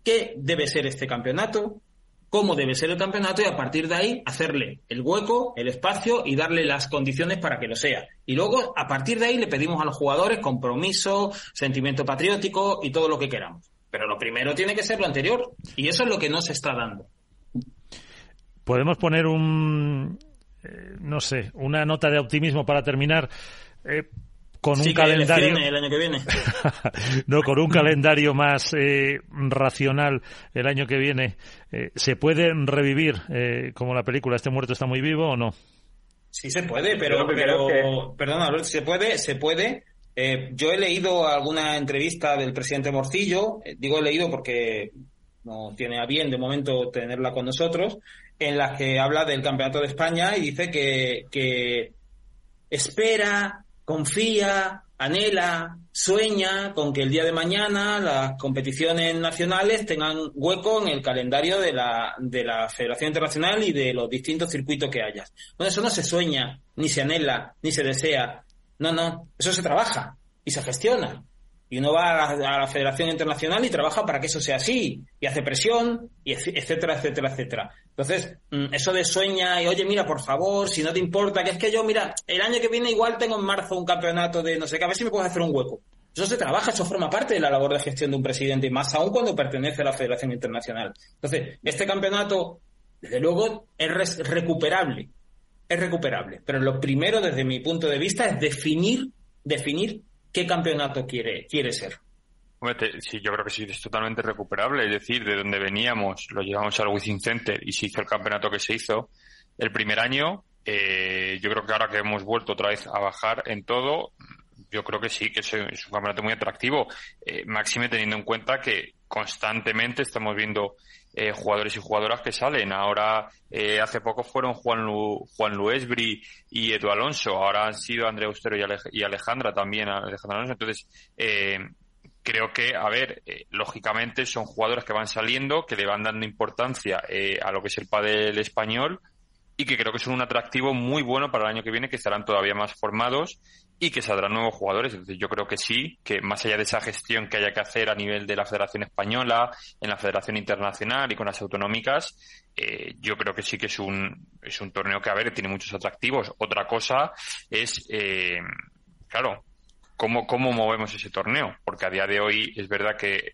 qué debe ser este campeonato, cómo debe ser el campeonato y a partir de ahí hacerle el hueco, el espacio y darle las condiciones para que lo sea. Y luego, a partir de ahí, le pedimos a los jugadores compromiso, sentimiento patriótico y todo lo que queramos. pero lo primero tiene que ser lo anterior. Y eso es lo que no se está dando. Podemos poner un, eh, no sé, una nota de optimismo para terminar. Eh, con un calendario el año que viene. no, con un calendario más eh, racional el año que viene, ¿se puede revivir como la película Este muerto está muy vivo o no? Sí se puede, pero, pero perdona, se puede, se puede. yo he leído alguna entrevista del presidente Morcillo, digo he leído porque no tiene a bien de momento tenerla con nosotros, en la que habla del Campeonato de España y dice que, que espera, confía, anhela, sueña con que el día de mañana las competiciones nacionales tengan hueco en el calendario de la, de la Federación Internacional y de los distintos circuitos que haya. Bueno, eso no se sueña, ni se anhela, ni se desea. No, no, eso se trabaja y se gestiona. Y uno va a la, Federación Internacional y trabaja para que eso sea así, y hace presión, y etcétera, etcétera, etcétera. Entonces, mm, eso de sueña y, oye, mira, por favor, si no te importa, que es que yo, mira, el año que viene igual tengo en marzo un campeonato de no sé qué, a ver si me puedes hacer un hueco. Eso se trabaja, eso forma parte de la labor de gestión de un presidente, más aún cuando pertenece a la Federación Internacional. Entonces, este campeonato, desde luego, es recuperable. Es recuperable. Pero lo primero, desde mi punto de vista, es definir, definir qué campeonato quiere, quiere ser. sí, yo creo que sí, es totalmente recuperable. Es decir, de donde veníamos, lo llevamos al Wizzing Center y se hizo el campeonato que se hizo el primer año. Eh, yo creo que ahora que hemos vuelto otra vez a bajar en todo, yo creo que sí, que es, un campeonato muy atractivo. Eh, máxime teniendo en cuenta que constantemente estamos viendo eh, jugadores y jugadoras que salen. Ahora, eh, hace poco fueron Juan, Lu, Juan Luesbri y Edu Alonso. Ahora han sido Andrea Austero y, Alejandra también, Alejandra Alonso. Entonces, eh, creo que, a ver, lógicamente son jugadores que van saliendo, que le van dando importancia a lo que es el pádel español y que creo que son un atractivo muy bueno para el año que viene, que estarán todavía más formados y que saldrán nuevos jugadores. Entonces yo creo que sí, que más allá de esa gestión que haya que hacer a nivel de la Federación Española, en la Federación Internacional y con las autonómicas, eh, yo creo que sí que es un, es un torneo que, a ver, tiene muchos atractivos. Otra cosa es, eh, claro, cómo, cómo movemos ese torneo, porque a día de hoy es verdad que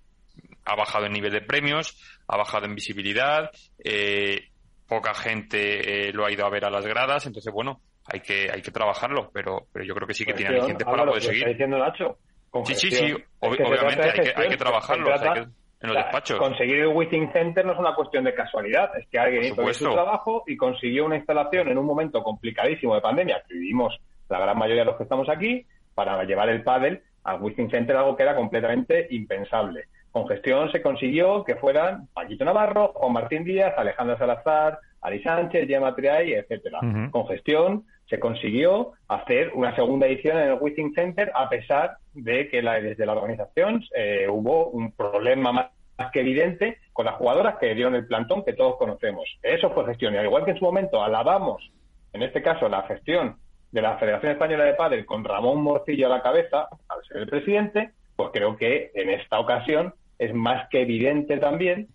ha bajado el nivel de premios, ha bajado en visibilidad, eh, poca gente lo ha ido a ver a las gradas, entonces bueno, hay que, hay que trabajarlo, pero, pero yo creo que sí que tiene alicientes para poder seguir. Está diciendo Nacho. Sí, sí, sí, obviamente hay que, hay que trabajarlo. en los despachos. Conseguir el Within Center no es una cuestión de casualidad, es que alguien hizo su trabajo y consiguió una instalación en un momento complicadísimo de pandemia, que vivimos la gran mayoría de los que estamos aquí, para llevar el pádel al Within Center, algo que era completamente impensable. Con gestión se consiguió que fueran Paquito Navarro, Juan Martín Díaz, Alejandro Salazar, Ari Sánchez, Gemma Triay, etcétera. Con gestión se consiguió hacer una segunda edición en el Witting Center a pesar de que la, desde la organización eh, hubo un problema más, que evidente con las jugadoras que dieron el plantón que todos conocemos. Eso fue gestión. Y al igual que en su momento alabamos, en este caso, la gestión de la Federación Española de Padel con Ramón Morcillo a la cabeza, al ser el presidente, pues creo que en esta ocasión es más que evidente también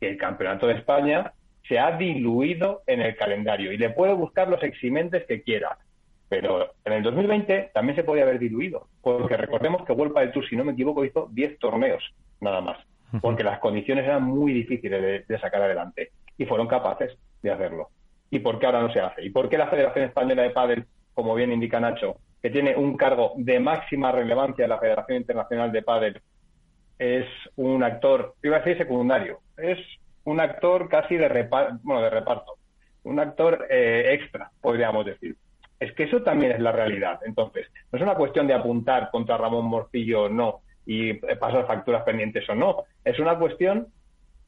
que el Campeonato de España se ha diluido en el calendario y le puede buscar los eximentes que quiera. Pero en el 2020 también se podía haber diluido, porque recordemos que World del Tour, si no me equivoco, hizo 10 torneos, nada más, porque las condiciones eran muy difíciles de, sacar adelante y fueron capaces de hacerlo. ¿Y por qué ahora no se hace? ¿Y por qué la Federación Española de Pádel, como bien indica Nacho, que tiene un cargo de máxima relevancia en la Federación Internacional de Pádel, es un actor, iba a decir secundario, es un actor casi de reparto, bueno, de reparto, un actor eh, extra, podríamos decir. Es que eso también es la realidad. Entonces, no es una cuestión de apuntar contra Ramón Morcillo o no y eh, pasar facturas pendientes o no. Es una cuestión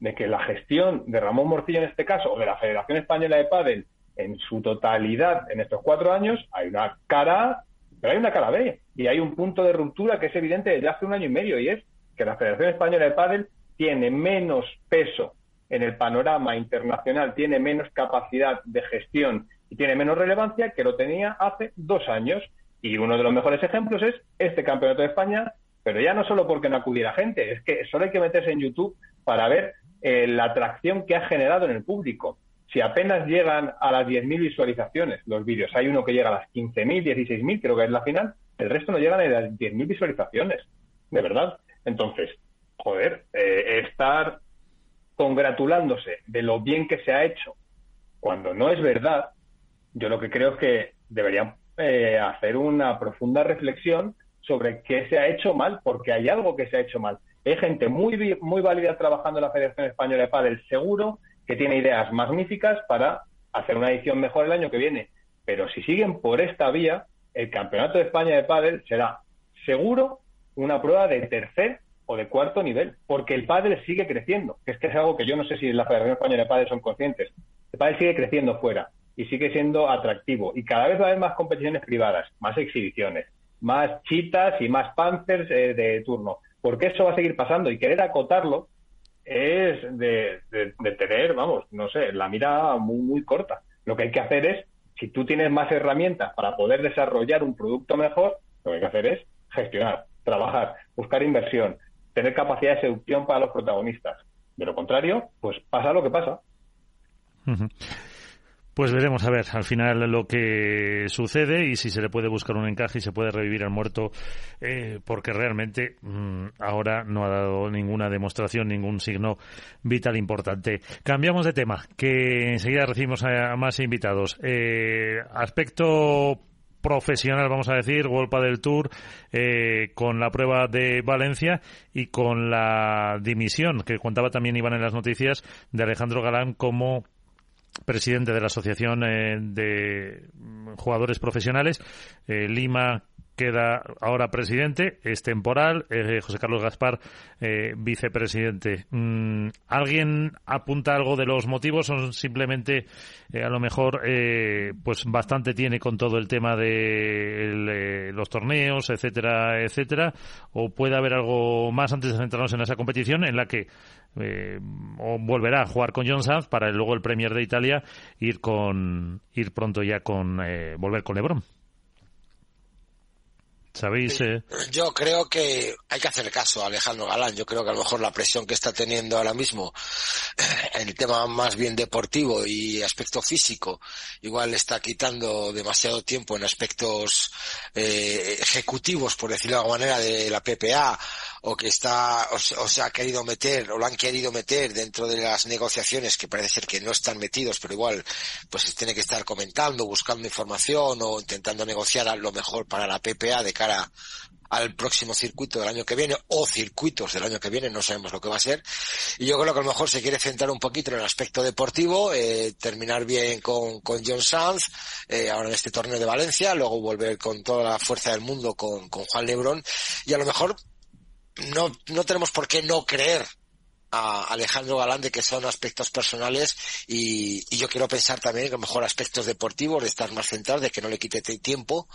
de que la gestión de Ramón Morcillo en este caso, o de la Federación Española de Padel en su totalidad en estos cuatro años, hay una cara, pero hay una cara B. Y hay un punto de ruptura que es evidente desde hace un año y medio, y es que la Federación Española de Padel tiene menos peso en el panorama internacional tiene menos capacidad de gestión y tiene menos relevancia que lo tenía hace dos años. Y uno de los mejores ejemplos es este Campeonato de España, pero ya no solo porque no acudiera gente, es que solo hay que meterse en YouTube para ver eh, la atracción que ha generado en el público. Si apenas llegan a las 10.000 visualizaciones los vídeos, hay uno que llega a las 15.000, 16.000, creo que es la final, el resto no llegan a las 10.000 visualizaciones, de verdad. Entonces, joder, eh, estar congratulándose de lo bien que se ha hecho cuando no es verdad, yo lo que creo es que deberían eh, hacer una profunda reflexión sobre qué se ha hecho mal, porque hay algo que se ha hecho mal. Hay gente muy, muy válida trabajando en la Federación Española de Padel, seguro que tiene ideas magníficas para hacer una edición mejor el año que viene. Pero si siguen por esta vía, el Campeonato de España de Padel será seguro una prueba de tercer o de cuarto nivel, porque el pádel sigue creciendo, que es que es algo que yo no sé si la Federación Española de Padel son conscientes. El pádel sigue creciendo fuera y sigue siendo atractivo y cada vez va a haber más competiciones privadas, más exhibiciones, más chitas y más panthers eh, de turno, porque eso va a seguir pasando y querer acotarlo es de, tener, vamos, no sé, la mira muy, muy corta. Lo que hay que hacer es, si tú tienes más herramientas para poder desarrollar un producto mejor, lo que hay que hacer es gestionar, trabajar, buscar inversión, tener capacidad de seducción para los protagonistas. De lo contrario, pues pasa lo que pasa. Pues veremos a ver al final lo que sucede y si se le puede buscar un encaje y se puede revivir al muerto, eh, porque realmente mm, ahora no ha dado ninguna demostración, ningún signo vital importante. Cambiamos de tema, que enseguida recibimos a, más invitados. Eh, aspecto profesional, vamos a decir, Golpa del Tour, eh, con la prueba de Valencia y con la dimisión, que contaba también Iván en las noticias, de Alejandro Galán como presidente de la Asociación eh, de Jugadores Profesionales. Eh, Lima queda ahora presidente, es temporal, eh, José Carlos Gaspar, eh, vicepresidente. Mm, ¿Alguien apunta algo de los motivos o simplemente eh, a lo mejor pues bastante tiene con todo el tema de los torneos, etcétera, etcétera? ¿O puede haber algo más antes de centrarnos en esa competición en la que o volverá a jugar con John Sanz para luego el Premier de Italia ir con ir pronto ya con volver con LeBron? ¿Sabéis? Eh? Yo creo que hay que hacer caso a Alejandro Galán. Yo creo que a lo mejor la presión que está teniendo ahora mismo en el tema más bien deportivo y aspecto físico, igual está quitando demasiado tiempo en aspectos eh, ejecutivos, por decirlo de alguna manera, de la PPA o que está o, se ha querido meter o lo han querido meter dentro de las negociaciones que parece ser que no están metidos pero igual pues tiene que estar comentando buscando información o intentando negociar lo mejor para la PPA de cara al próximo circuito del año que viene o circuitos del año que viene, no sabemos lo que va a ser. Y yo creo que a lo mejor se quiere centrar un poquito en el aspecto deportivo, eh, terminar bien con, con John Sanz, eh, ahora en este torneo de Valencia, luego volver con toda la fuerza del mundo con, con Juan Lebrón y a lo mejor no, no tenemos por qué no creer a Alejandro Galán de que son aspectos personales y, yo quiero pensar también que a lo mejor aspectos deportivos de estar más centrado, de que no le quite tiempo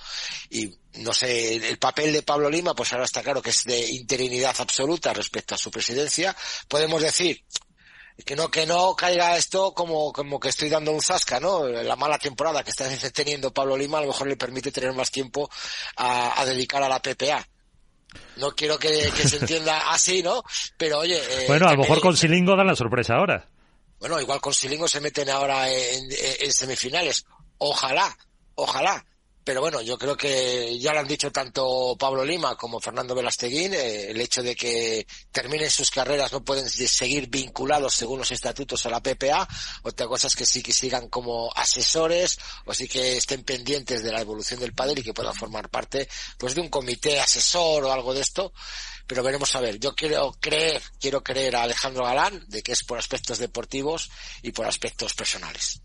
y no sé, el papel de Pablo Lima pues ahora está claro que es de interinidad absoluta respecto a su presidencia. Podemos decir que no que no caiga esto como como que estoy dando un zasca, ¿no? La mala temporada que está teniendo Pablo Lima a lo mejor le permite tener más tiempo a, a dedicar a la PPA no quiero que, se entienda así, ¿no? Pero oye... Eh, bueno, a lo mejor con Silingo dan la sorpresa ahora. Bueno, igual con Silingo se meten ahora en semifinales. Ojalá, ojalá. Pero bueno, yo creo que ya lo han dicho tanto Pablo Lima como Fernando Velasteguín, eh, el hecho de que terminen sus carreras no pueden seguir vinculados según los estatutos a la PPA. Otra cosa es que sí que sigan como asesores o sí que estén pendientes de la evolución del padre y que puedan formar parte pues de un comité asesor o algo de esto. Pero veremos a ver. Yo quiero creer, quiero creer a Alejandro Galán de que es por aspectos deportivos y por aspectos personales.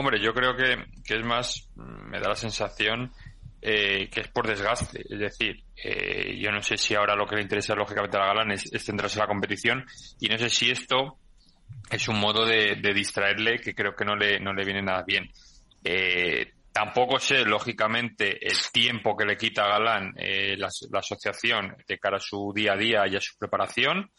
Hombre, yo creo que, es más, me da la sensación eh, que es por desgaste. Es decir, eh, yo no sé si ahora lo que le interesa lógicamente a la Galán es, centrarse en la competición y no sé si esto es un modo de, distraerle que creo que no le, no le viene nada bien. Eh, tampoco sé, lógicamente, el tiempo que le quita a Galán la, la, asociación de cara a su día a día y a su preparación.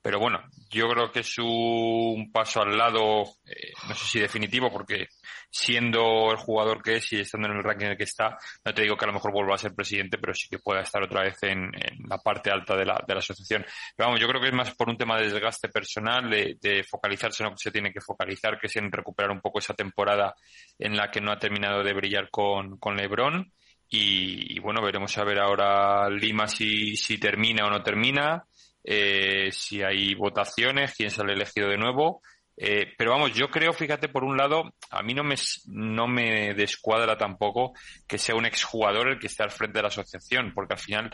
Pero bueno, yo creo que es un paso al lado, eh, no sé si definitivo, porque siendo el jugador que es y estando en el ranking en el que está, no te digo que a lo mejor vuelva a ser presidente, pero sí que pueda estar otra vez en, la parte alta de la, de la asociación. Pero vamos, yo creo que es más por un tema de desgaste personal, de, focalizarse en lo que se tiene que focalizar, que es en recuperar un poco esa temporada en la que no ha terminado de brillar con, con Lebron. Y, y bueno, veremos a ver ahora Lima si, si termina o no termina. Eh, si hay votaciones, quién sale elegido de nuevo. Eh, pero vamos, yo creo, fíjate, por un lado, a mí no me, no me descuadra tampoco que sea un exjugador el que esté al frente de la asociación, porque al final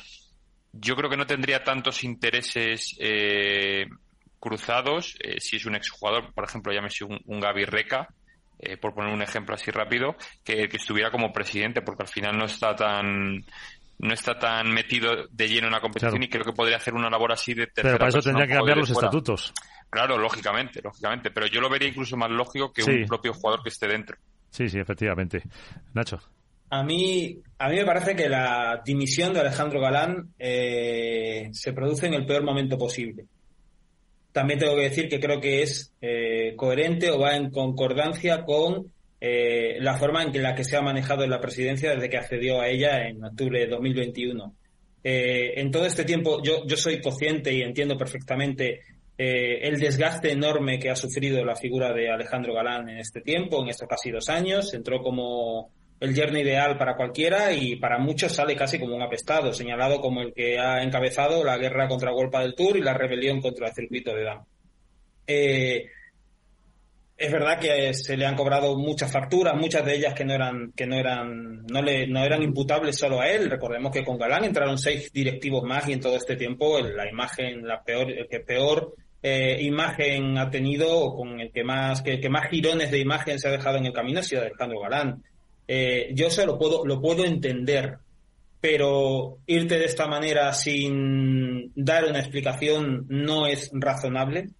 yo creo que no tendría tantos intereses eh, cruzados eh, si es un exjugador, por ejemplo, llámese un, un Gaby Reca, eh, por poner un ejemplo así rápido, que, que estuviera como presidente, porque al final no está tan no está tan metido de lleno en la competición y creo que podría hacer una labor así de tercera Pero para eso tendría que cambiar los estatutos. Claro, lógicamente, lógicamente. Pero yo lo vería incluso más lógico que un propio jugador que esté dentro. Sí, sí, efectivamente. Nacho. A mí, a mí me parece que la dimisión de Alejandro Galán eh, se produce en el peor momento posible. También tengo que decir que creo que es eh, coherente o va en concordancia con eh, la forma en la que se ha manejado en la presidencia desde que accedió a ella en octubre de 2021. en todo este tiempo, yo, yo soy consciente y entiendo perfectamente eh, el desgaste enorme que ha sufrido la figura de Alejandro Galán en este tiempo, en estos casi dos años. Entró como el yerno ideal para cualquiera y para muchos sale casi como un apestado, señalado como el que ha encabezado la guerra contra Golpa del Tour y la rebelión contra el circuito de Dam. Eh, es verdad que se le han cobrado muchas facturas, muchas de ellas que no eran, que no eran, no le, no eran imputables solo a él. Recordemos que con Galán entraron seis directivos más y en todo este tiempo la imagen, la peor, el que peor eh, imagen ha tenido, con el que más, que, más girones de imagen se ha dejado en el camino ha sido Alejandro Galán. Eh, yo eso lo puedo, lo puedo entender, pero irte de esta manera sin dar una explicación no es razonable.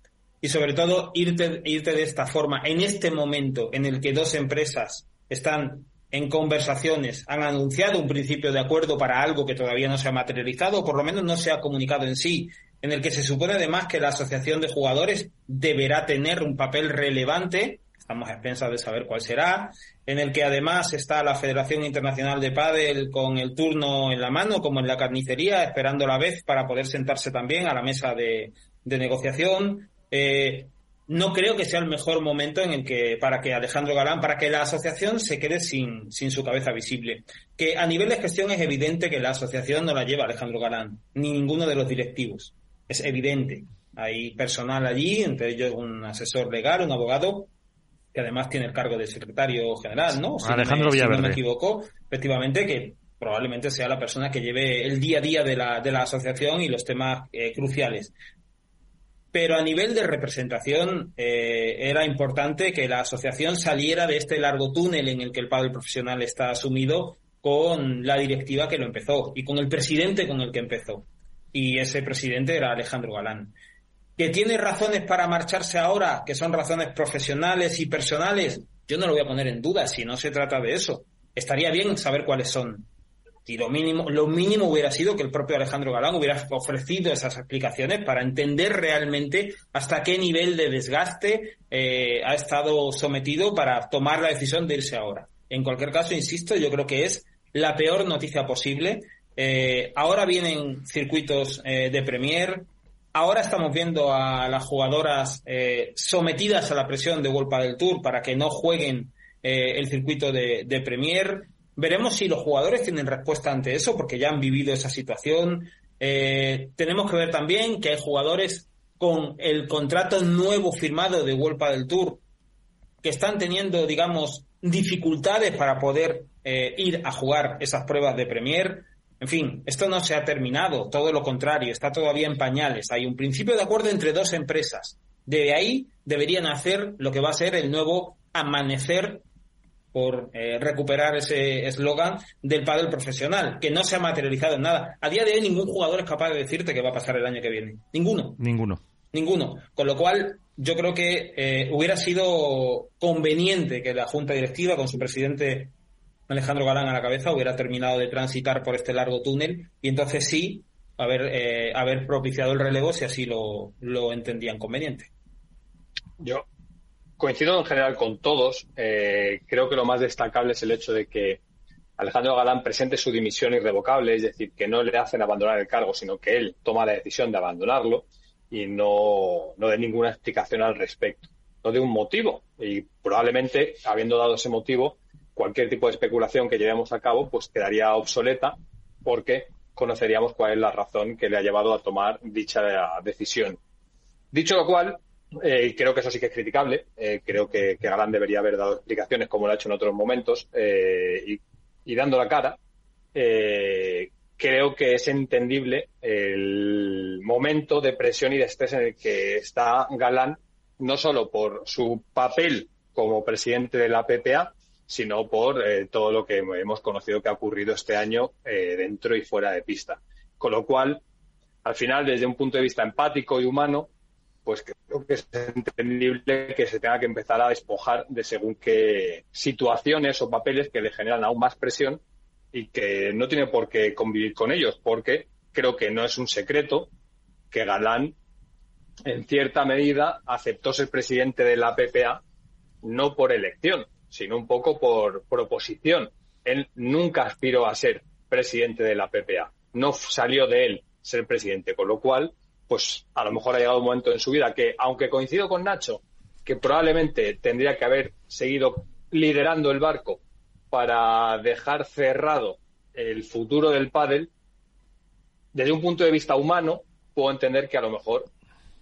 Y sobre todo, irte, irte de esta forma en este momento en el que dos empresas están en conversaciones, han anunciado un principio de acuerdo para algo que todavía no se ha materializado, o por lo menos no se ha comunicado en sí, en el que se supone además que la asociación de jugadores deberá tener un papel relevante, estamos a expensas de saber cuál será, en el que además está la Federación Internacional de Pádel con el turno en la mano, como en la carnicería, esperando la vez para poder sentarse también a la mesa de, negociación. Eh, no creo que sea el mejor momento en el que, para que Alejandro Galán, para que la asociación se quede sin, sin su cabeza visible. Que a nivel de gestión es evidente que la asociación no la lleva Alejandro Galán, ni ninguno de los directivos es evidente. Hay personal allí, entre ellos un asesor legal, un abogado, que además tiene el cargo de secretario general, ¿no? Alejandro no me, me equivoco, efectivamente, que probablemente sea la persona que lleve el día a día de la, de la asociación y los temas eh, cruciales. Pero a nivel de representación eh, era importante que la asociación saliera de este largo túnel en el que el padre profesional está asumido con la directiva que lo empezó y con el presidente con el que empezó y ese presidente era Alejandro Galán. ¿Que tiene razones para marcharse ahora, que son razones profesionales y personales? Yo no lo voy a poner en duda si no se trata de eso. Estaría bien saber cuáles son. Y lo mínimo, lo mínimo hubiera sido que el propio Alejandro Galán hubiera ofrecido esas explicaciones para entender realmente hasta qué nivel de desgaste eh, ha estado sometido para tomar la decisión de irse ahora. En cualquier caso, insisto, yo creo que es la peor noticia posible eh, ahora vienen circuitos eh, de Premier. Ahora estamos viendo a las jugadoras eh, sometidas a la presión de World del Tour para que no jueguen el circuito de, de, Premier. Veremos si los jugadores tienen respuesta ante eso, porque ya han vivido esa situación. tenemos que ver también que hay jugadores con el contrato nuevo firmado de World del Tour que están teniendo, digamos, dificultades para poder ir a jugar esas pruebas de Premier. En fin, esto no se ha terminado, todo lo contrario, está todavía en pañales. Hay un principio de acuerdo entre dos empresas. De ahí deberían hacer lo que va a ser el nuevo amanecer por eh, recuperar ese eslogan del pádel profesional, que no se ha materializado en nada. A día de hoy ningún jugador es capaz de decirte qué va a pasar el año que viene. Ninguno. Ninguno. Ninguno. Con lo cual, yo creo que eh, hubiera sido conveniente que la Junta Directiva, con su presidente Alejandro Galán a la cabeza hubiera terminado de transitar por este largo túnel y entonces sí haber, eh, haber propiciado el relevo si así lo, lo entendían conveniente. Yo coincido en general con todos. Eh, creo que lo más destacable es el hecho de que Alejandro Galán presente su dimisión irrevocable, es decir, que no le hacen abandonar el cargo, sino que él toma la decisión de abandonarlo y no, no dé ninguna explicación al respecto. No de un motivo. Y probablemente, habiendo dado ese motivo, cualquier tipo de especulación que llevemos a cabo pues quedaría obsoleta porque conoceríamos cuál es la razón que le ha llevado a tomar dicha decisión. Dicho lo cual, eh, creo que eso sí que es criticable. Eh, creo que, Galán debería haber dado explicaciones como lo ha hecho en otros momentos y, y, dando la cara. creo que es entendible el momento de presión y de estrés en el que está Galán, no solo por su papel como presidente de la PPA, sino por eh, todo lo que hemos conocido que ha ocurrido este año eh, dentro y fuera de pista. Con lo cual, al final, desde un punto de vista empático y humano, pues creo que es entendible que se tenga que empezar a despojar de según qué situaciones o papeles que le generan aún más presión y que no tiene por qué convivir con ellos, porque creo que no es un secreto que Galán, en cierta medida, aceptó ser presidente de la PPA no por elección, sino un poco por proposición. Él nunca aspiró a ser presidente de la PPA. No salió de él ser presidente, con lo cual, pues a lo mejor ha llegado un momento en su vida que, aunque coincido con Nacho, que probablemente tendría que haber seguido liderando el barco para dejar cerrado el futuro del pádel, desde un punto de vista humano, puedo entender que a lo mejor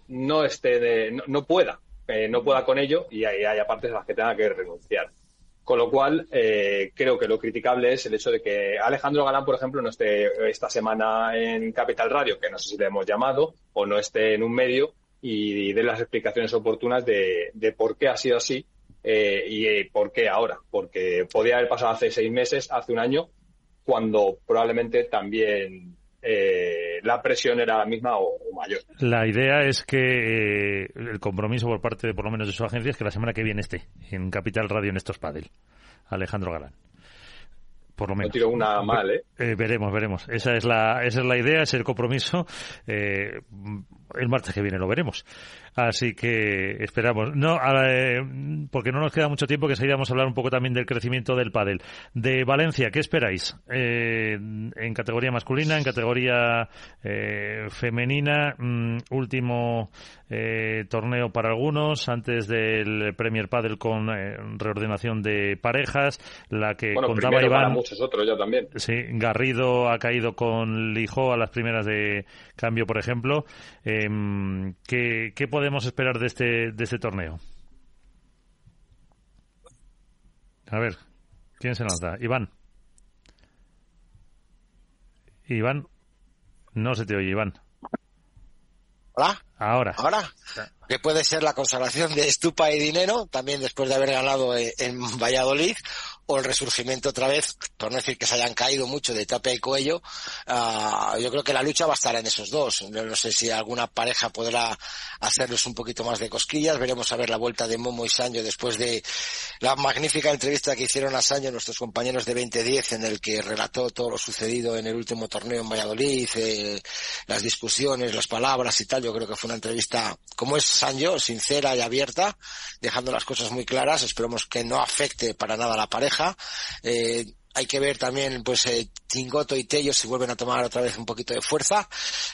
no esté no, pueda, eh, no pueda con ello y hay, hay partes a las que tenga que renunciar. Con lo cual, eh, creo que lo criticable es el hecho de que Alejandro Galán, por ejemplo, no esté esta semana en Capital Radio, que no sé si le hemos llamado, o no esté en un medio y dé las explicaciones oportunas de, por qué ha sido así eh, y eh, por qué ahora. Porque podía haber pasado hace seis meses, hace un año, cuando probablemente también eh, la presión era la misma o, mayor. La idea es que eh, el compromiso por parte, de, por lo menos, de su agencia es que la semana que viene esté en Capital Radio en estos Padel. Alejandro Galán por lo menos. No tiro una mal, ¿eh? ¿eh? veremos, veremos. Esa es la, esa es la idea, es el compromiso. Eh, el martes que viene lo veremos. Así que esperamos. No, eh, porque no nos queda mucho tiempo que seguiremos a hablar un poco también del crecimiento del pádel. De Valencia, ¿qué esperáis? Eh, en categoría masculina, en categoría eh, femenina, mm, último torneo para algunos, antes del Premier Padel con reordenación de parejas, la que contaba Iván. Para muchos otros ya también. Sí, Garrido ha caído con Lijó a las primeras de cambio, por ejemplo. Em, ¿qué, ¿Qué podemos esperar de este, de este torneo? A ver, ¿quién se nos da? Iván. Iván, no se te oye, Iván. Hola. Ahora. Ahora. Que puede ser la consagración de Estupa y Dinero, también después de haber ganado en Valladolid, o el resurgimiento otra vez, por no decir que se hayan caído mucho de Tapia y Cuello, uh, yo creo que la lucha va a estar en esos dos. no sé si alguna pareja podrá hacerles un poquito más de cosquillas. Veremos a ver la vuelta de Momo y Sancho después de la magnífica entrevista que hicieron a Sancho nuestros compañeros de 2010 en el que relató todo lo sucedido en el último torneo en Valladolid, eh, las discusiones, las palabras y tal. Yo creo que fue una entrevista, como es Sancho, sincera y abierta, dejando las cosas muy claras. Esperemos que no afecte para nada a la pareja eh, hay que ver también, pues, eh, Tingoto y Tello si vuelven a tomar otra vez un poquito de fuerza.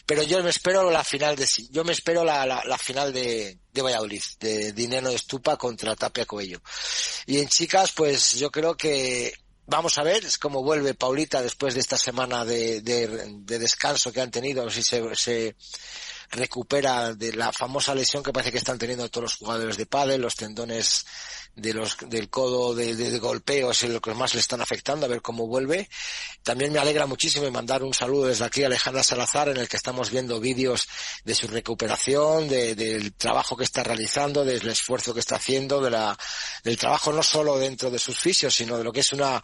Pero yo me espero la final de, yo me espero la, la, final de, de Valladolid, de Dinero de Estupa contra Tapia Coello. Y en chicas, pues, yo creo que vamos a ver cómo vuelve Paulita después de esta semana de, de, descanso que han tenido, si se, se recupera de la famosa lesión que parece que están teniendo todos los jugadores de pádel, los tendones de los, del codo de, de, de, es lo que más le están afectando, a ver cómo vuelve. También me alegra muchísimo mandar un saludo desde aquí a Alejandra Salazar, en el que estamos viendo vídeos de su recuperación, de, del trabajo que está realizando, del esfuerzo que está haciendo, de la, del trabajo no solo dentro de sus fisios, sino de lo que es una,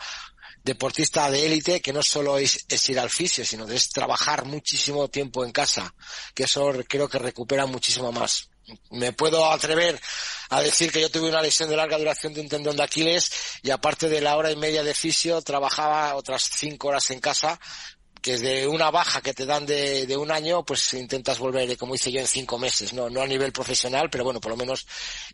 deportista de élite que no solo es, ir al fisio, sino es trabajar muchísimo tiempo en casa, que eso creo que recupera muchísimo más. Me puedo atrever a decir que yo tuve una lesión de larga duración de un tendón de Aquiles y aparte de la hora y media de fisio trabajaba otras cinco horas en casa que de una baja que te dan de, de, un año, pues intentas volver, como hice yo, en cinco meses, no, no a nivel profesional, pero bueno, por lo menos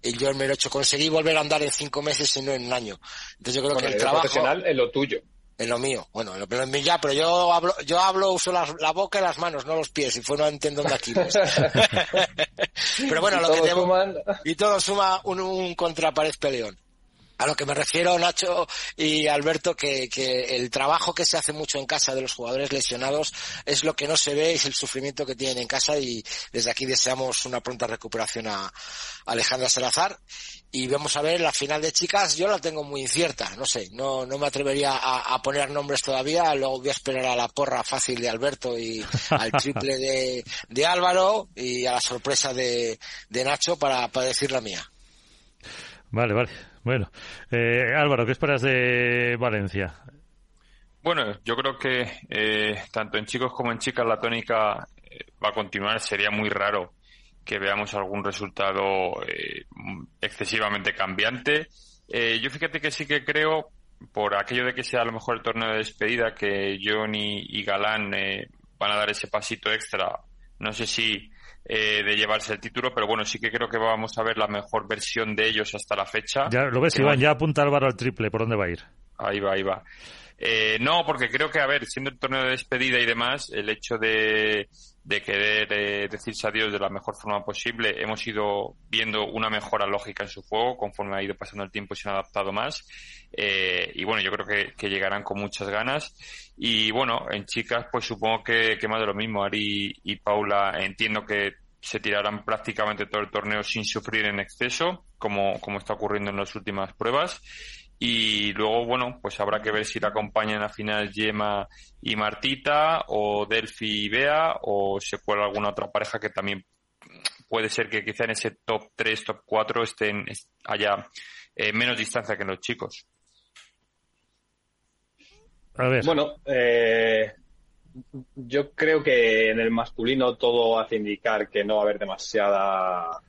yo me lo he hecho, conseguí volver a andar en cinco meses y no en un año. Entonces yo creo que el trabajo... profesional es lo tuyo en lo mío. Bueno, pero en ya, pero yo hablo, yo hablo, uso la, la, boca y las manos, no los pies, y fue no entiendo de aquí. pero bueno, lo que tengo, y todo suma un, un contrapared peleón. A lo que me refiero, Nacho y Alberto, que, que, el trabajo que se hace mucho en casa de los jugadores lesionados es lo que no se ve, es el sufrimiento que tienen en casa y desde aquí deseamos una pronta recuperación a Alejandra Salazar. Y vamos a ver la final de chicas, yo la tengo muy incierta, no sé, no, no me atrevería a, a poner nombres todavía, luego voy a esperar a la porra fácil de Alberto y al triple de, de Álvaro y a la sorpresa de, de Nacho para, para decir la mía. Vale, vale. Bueno, eh, Álvaro, ¿qué esperas de Valencia? Bueno, yo creo que eh, tanto en chicos como en chicas la tónica eh, va a continuar. Sería muy raro que veamos algún resultado eh, excesivamente cambiante. Eh, yo fíjate que sí que creo, por aquello de que sea a lo mejor el torneo de despedida, que Johnny y Galán eh, van a dar ese pasito extra. No sé si eh, de llevarse el título, pero bueno, sí que creo que vamos a ver la mejor versión de ellos hasta la fecha. Ya lo ves, Iván, ya apunta Álvaro al triple, ¿por dónde va a ir? Ahí va, ahí va. Eh, no, porque creo que, a ver, siendo el torneo de despedida y demás, el hecho de, de querer eh, decirse adiós de la mejor forma posible, hemos ido viendo una mejora lógica en su juego conforme ha ido pasando el tiempo y se han adaptado más. Eh, y bueno, yo creo que, que, llegarán con muchas ganas. Y bueno, en chicas, pues supongo que, que más de lo mismo. Ari y Paula entiendo que se tirarán prácticamente todo el torneo sin sufrir en exceso, como, como está ocurriendo en las últimas pruebas. Y luego, bueno, pues habrá que ver si la acompañan a final Yema y Martita, o Delphi y Bea, o se cuela alguna otra pareja que también puede ser que quizá en ese top 3, top 4 estén, haya eh, menos distancia que en los chicos. A ver. Bueno, eh, yo creo que en el masculino todo hace indicar que no va a haber demasiada,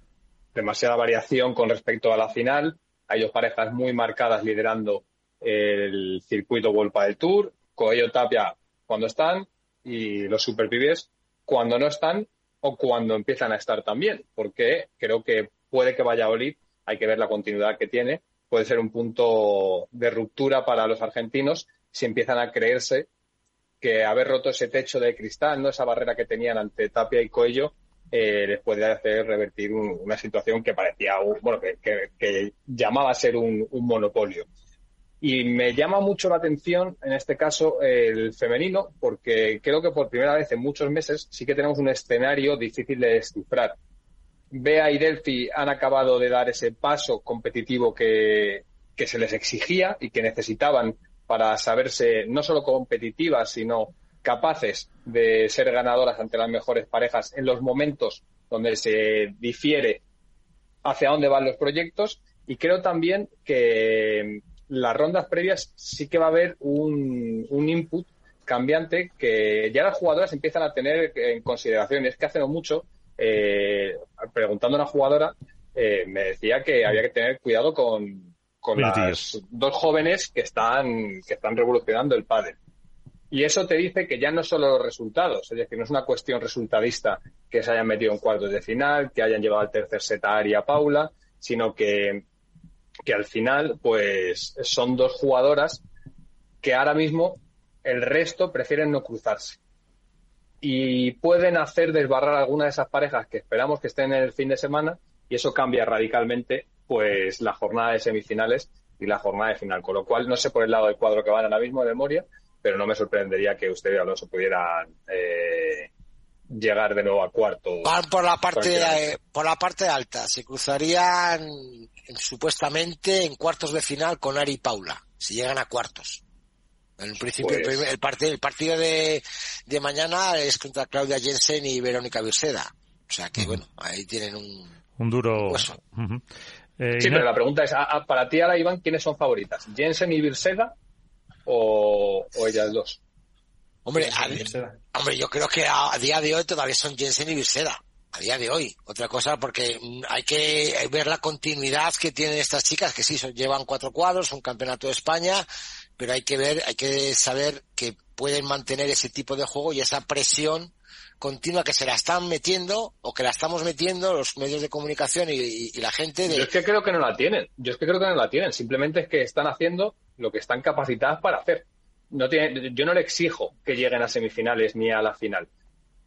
demasiada variación con respecto a la final. Hay dos parejas muy marcadas liderando el circuito Volpa del Tour. Coello Tapia cuando están y los superpibes cuando no están o cuando empiezan a estar también. Porque creo que puede que Valladolid, hay que ver la continuidad que tiene, puede ser un punto de ruptura para los argentinos si empiezan a creerse que haber roto ese techo de cristal, no esa barrera que tenían ante Tapia y Coello, eh, les puede hacer revertir un, una situación que parecía, bueno, que, llamaba a ser un, un, monopolio. Y me llama mucho la atención, en este caso, el femenino, porque creo que por primera vez en muchos meses sí que tenemos un escenario difícil de descifrar. Bea y Delphi han acabado de dar ese paso competitivo que, que se les exigía y que necesitaban para saberse no solo competitivas, sino capaces de ser ganadoras ante las mejores parejas en los momentos donde se difiere hacia dónde van los proyectos. Y creo también que las rondas previas sí que va a haber un, un input cambiante que ya las jugadoras empiezan a tener en consideración. Es que hace no mucho, eh, preguntando a una jugadora, eh, me decía que había que tener cuidado con, con las dos jóvenes que están, que están revolucionando el pádel. Y eso te dice que ya no solo los resultados, es decir, no es una cuestión resultadista que se hayan metido en cuartos de final, que hayan llevado al tercer set a Ari a Paula, sino que, que al final, pues, son dos jugadoras que ahora mismo el resto prefieren no cruzarse. Y pueden hacer desbarrar alguna de esas parejas que esperamos que estén en el fin de semana, y eso cambia radicalmente, pues, la jornada de semifinales y la jornada de final. Con lo cual, no sé por el lado del cuadro que van ahora mismo de memoria, pero no me sorprendería que usted y Alonso pudieran eh, llegar de nuevo a cuarto. Van por la parte por la parte alta, se cruzarían supuestamente en cuartos de final con Ari y Paula, si llegan a cuartos. En principio, pues... el, el, partido, el partido de, de, mañana es contra Claudia Jensen y Verónica Virseda. O sea que, uh -huh. bueno, ahí tienen un... Un duro... Un uh -huh. eh, sí, pero la pregunta es, a, a, para ti ahora, Iván, ¿quiénes son favoritas? ¿Jensen y Virseda o, o ellas dos? Hombre, a, hombre, yo creo que a, a, día de hoy todavía son Jensen y Virseda. A día de hoy. Otra cosa, porque hay que ver la continuidad que tienen estas chicas, que sí, son, llevan cuatro cuadros, un campeonato de España, pero hay que ver, hay que saber que pueden mantener ese tipo de juego y esa presión continua que se la están metiendo o que la estamos metiendo los medios de comunicación y, y, y la gente. De... Yo es que creo que no la tienen. Yo es que creo que no la tienen. Simplemente es que están haciendo lo que están capacitadas para hacer. No yo no le exijo que lleguen a semifinales ni a la final.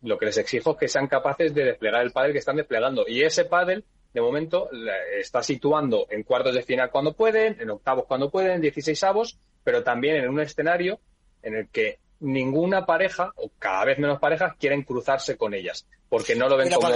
Lo que les exijo es que sean capaces de desplegar el pádel que están desplegando. Y ese pádel de momento está situando en cuartos de final cuando pueden, en octavos cuando pueden, 16 avos, pero también en un escenario en el que ninguna pareja, o cada vez menos parejas, quieren cruzarse con ellas. Porque no lo ven como.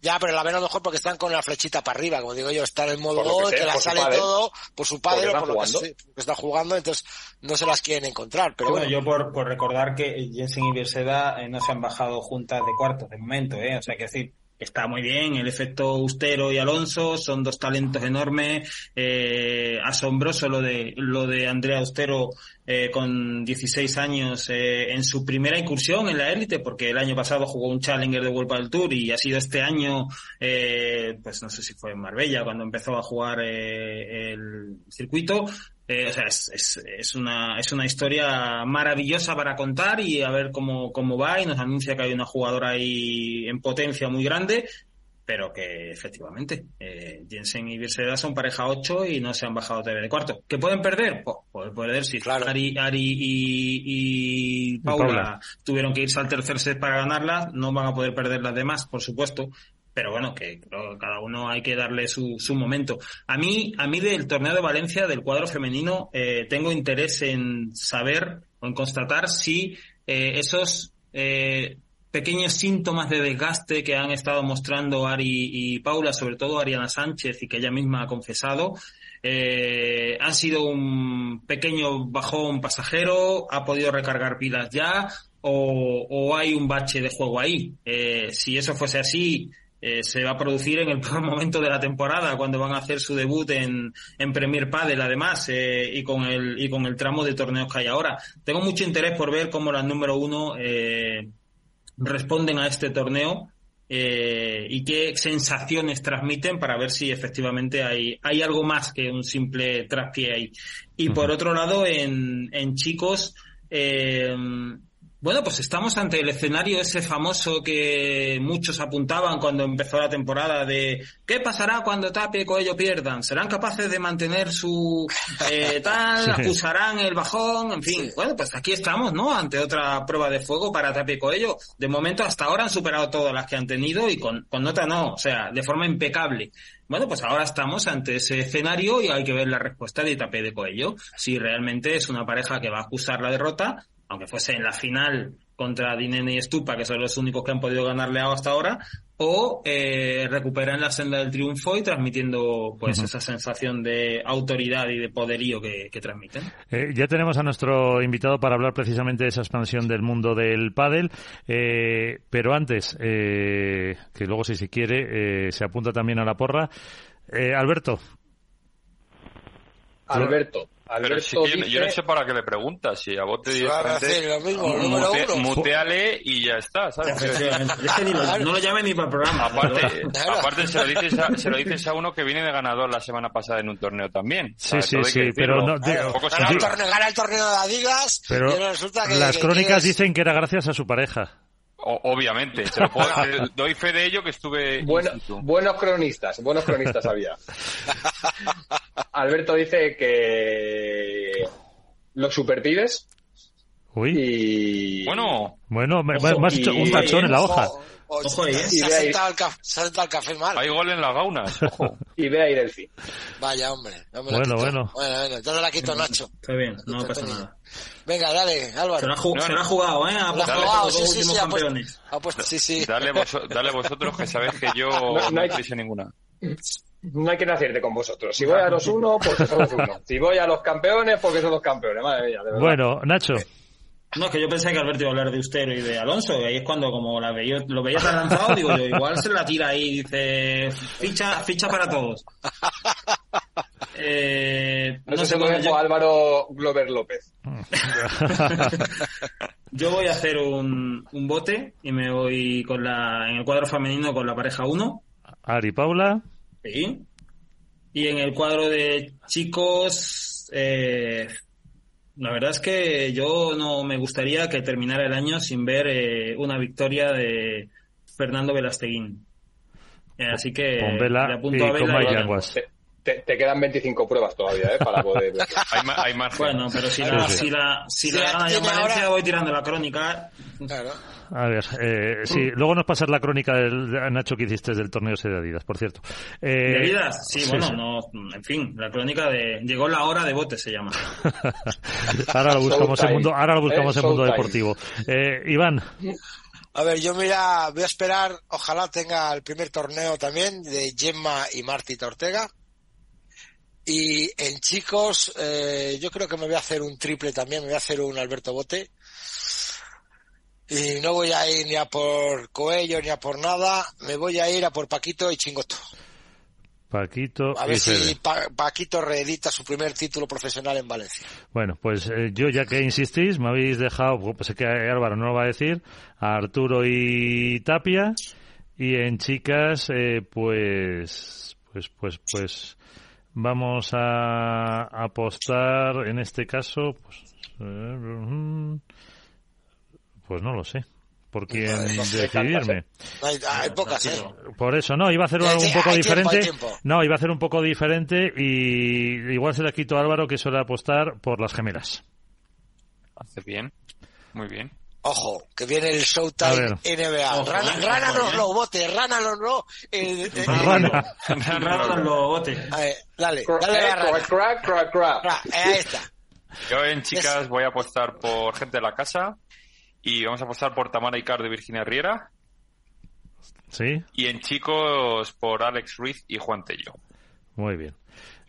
ya, pero la ven a lo mejor porque están con la flechita para arriba, como digo yo, están en modo gol, que, la sale todo por su padre o por lo que, está jugando, entonces no se las quieren encontrar. Pero bueno, yo por, por recordar que Jensen y Berseda eh, no se han bajado juntas de cuartos de momento, ¿eh? O sea, que decir, está muy bien. El efecto Austero y Alonso son dos talentos enormes. Eh, asombroso lo de lo de Andrea Austero eh, con 16 años eh, en su primera incursión en la élite, porque el año pasado jugó un Challenger de World del Tour y ha sido este año, eh, pues no sé si fue en Marbella cuando empezó a jugar eh, el circuito. Eh, o sea, es, es, es, una, es una historia maravillosa para contar y a ver cómo, cómo va y nos anuncia que hay una jugadora ahí en potencia muy grande, pero que efectivamente eh, Jensen y Birseda son pareja 8 y no se han bajado TV de cuarto. ¿Que pueden perder? Pues pueden perder si claro. Ari, Ari y, y, Paula, tuvieron que irse al tercer set para ganarla, no van a poder perder las demás, por supuesto, pero bueno, que cada uno hay que darle su, su momento. A mí, a mí del torneo de Valencia, del cuadro femenino, eh, tengo interés en saber o en constatar si eh, esos eh, pequeños síntomas de desgaste que han estado mostrando Ari y Paula, sobre todo Ariana Sánchez, y que ella misma ha confesado, eh, han sido un pequeño bajón pasajero, ha podido recargar pilas ya, o, hay un bache de juego ahí. Eh, si eso fuese así, eh, se va a producir en el peor momento de la temporada, cuando van a hacer su debut en, en Premier Padel, además, eh, y con el y con el tramo de torneos que hay ahora. Tengo mucho interés por ver cómo las número uno eh, responden a este torneo y qué sensaciones transmiten para ver si efectivamente hay, hay algo más que un simple traspié ahí. Y uh -huh. por otro lado, en, en chicos, eh, bueno, pues estamos ante el escenario ese famoso que muchos apuntaban cuando empezó la temporada de ¿qué pasará cuando Tapia y Coello pierdan? ¿Serán capaces de mantener su eh, tal? ¿Acusarán el bajón? En fin, sí. bueno, pues aquí estamos, ¿no? Ante otra prueba de fuego para Tapia y Coello. De momento hasta ahora han superado todas las que han tenido y con, con nota no, o sea, de forma impecable. Bueno, pues ahora estamos ante ese escenario y hay que ver la respuesta de Tapé de Coello. Si realmente es una pareja que va a acusar la derrota aunque fuese en la final contra Dinene y Estupa, que son los únicos que han podido ganarle hasta ahora, o eh, recuperan la senda del triunfo y transmitiendo pues uh -huh. esa sensación de autoridad y de poderío que, que transmiten. Eh, ya tenemos a nuestro invitado para hablar precisamente de esa expansión del mundo del pádel, eh, pero antes, eh, que luego si se quiere, eh, se apunta también a la porra. Alberto. Alberto. Pero si yo, dice... yo, no sé para qué le preguntas, si a vos te mismo, mute, muteale y ya está, ¿sabes? no lo llame ni para el programa. Aparte, aparte se, lo dices a, se lo dices a uno que viene de ganador la semana pasada en un torneo también. Sí, sí, sí, pero no, digo, gana, el torneo, gana el torneo de Adidas pero resulta que, las que crónicas dicen que era gracias a su pareja. O, obviamente, se lo puedo, doy fe de ello que estuve. Bueno, buenos cronistas, buenos cronistas había. Alberto dice que los superpibes. Uy. Y... Bueno. Bueno, me, me has hecho un tachón en la hoja. Ojo, ojo, ¿eh? se, ha sentado el café, se ha sentado el café mal. Hay gol en las gaunas. Ojo. y ve a ir el fin. Vaya, hombre. No bueno, bueno. Bueno, bueno. Entonces la quito, Nacho. Está bien, no, no pasa nada. Venga, dale, Álvaro. Se lo ha, jug no, se lo ha jugado, ¿eh? Ha ha jugado, sí, sí, sí, ha puesto, ha puesto, sí, sí. Dale, vos, dale vosotros que sabéis que yo no, no hay prisa ninguna. No hay que nacerte con vosotros. Si voy a los uno, porque son los uno. Si voy a los campeones, porque son los campeones. Madre mía, de verdad. Bueno, Nacho. No, es que yo pensé que Alberto iba a hablar de Ustero y de Alonso, y ahí es cuando como la veía, lo veía tan lanzado, digo yo, igual se la tira ahí y dice, ficha, ficha para todos. Eh, no, no sé cómo yo... Álvaro Glover López. yo voy a hacer un, un bote y me voy con la, en el cuadro femenino con la pareja 1. Ari Paula. Sí. Y en el cuadro de chicos, eh, la verdad es que yo no me gustaría que terminara el año sin ver eh, una victoria de Fernando Velasteguín. Eh, así que con Vela le apunto y a Vela. Con y te, quedan 25 pruebas todavía, ¿eh? Para poder. hay, más, Bueno, pero si la, si la, si la, gana en Valencia, voy tirando la crónica. Claro. A ver, eh, sí, luego nos pasas la crónica del Nacho que hiciste del torneo de Adidas, por cierto. Eh, ¿De Adidas? Sí, bueno, no, en fin, la crónica de llegó la hora de bote se llama. ahora lo buscamos en mundo, ahora lo buscamos en mundo deportivo. Eh, Iván. A ver, yo mira, voy a esperar, ojalá tenga el primer torneo también de Gemma y Marti Ortega. Y en chicos, eh, yo creo que me voy a hacer un triple también, me voy a hacer un Alberto Bote. Y no voy a ir ni a por Coello ni a por nada, me voy a ir a por Paquito y Chingoto. Paquito. A ver si Paquito reedita su primer título profesional en Valencia. Bueno, pues eh, yo ya que insistís, me habéis dejado, pues es que Álvaro no lo va a decir, a Arturo y Tapia. Y en chicas, eh, pues, pues, pues, pues, vamos a apostar en este caso, pues, eh, pues no lo sé por quién decidirme. Hay, pocas, ¿eh? Por eso, no, iba a hacer un poco diferente. no, iba a hacer un poco diferente y igual se le quito a Álvaro que suele apostar por las gemelas. Hace bien, muy bien. Ojo, que viene el Showtime NBA. Rana, rana no lo bote, rana no lo. Eh, eh, rana. Rana no lo bote. dale, dale Crack, crack, crack. Ahí está. Yo en chicas voy a apostar por gente de la casa y vamos a apostar por Tamara Icar de Virginia Riera. Sí. Y en chicos por Alex Ruiz y Juan Tello. Muy bien.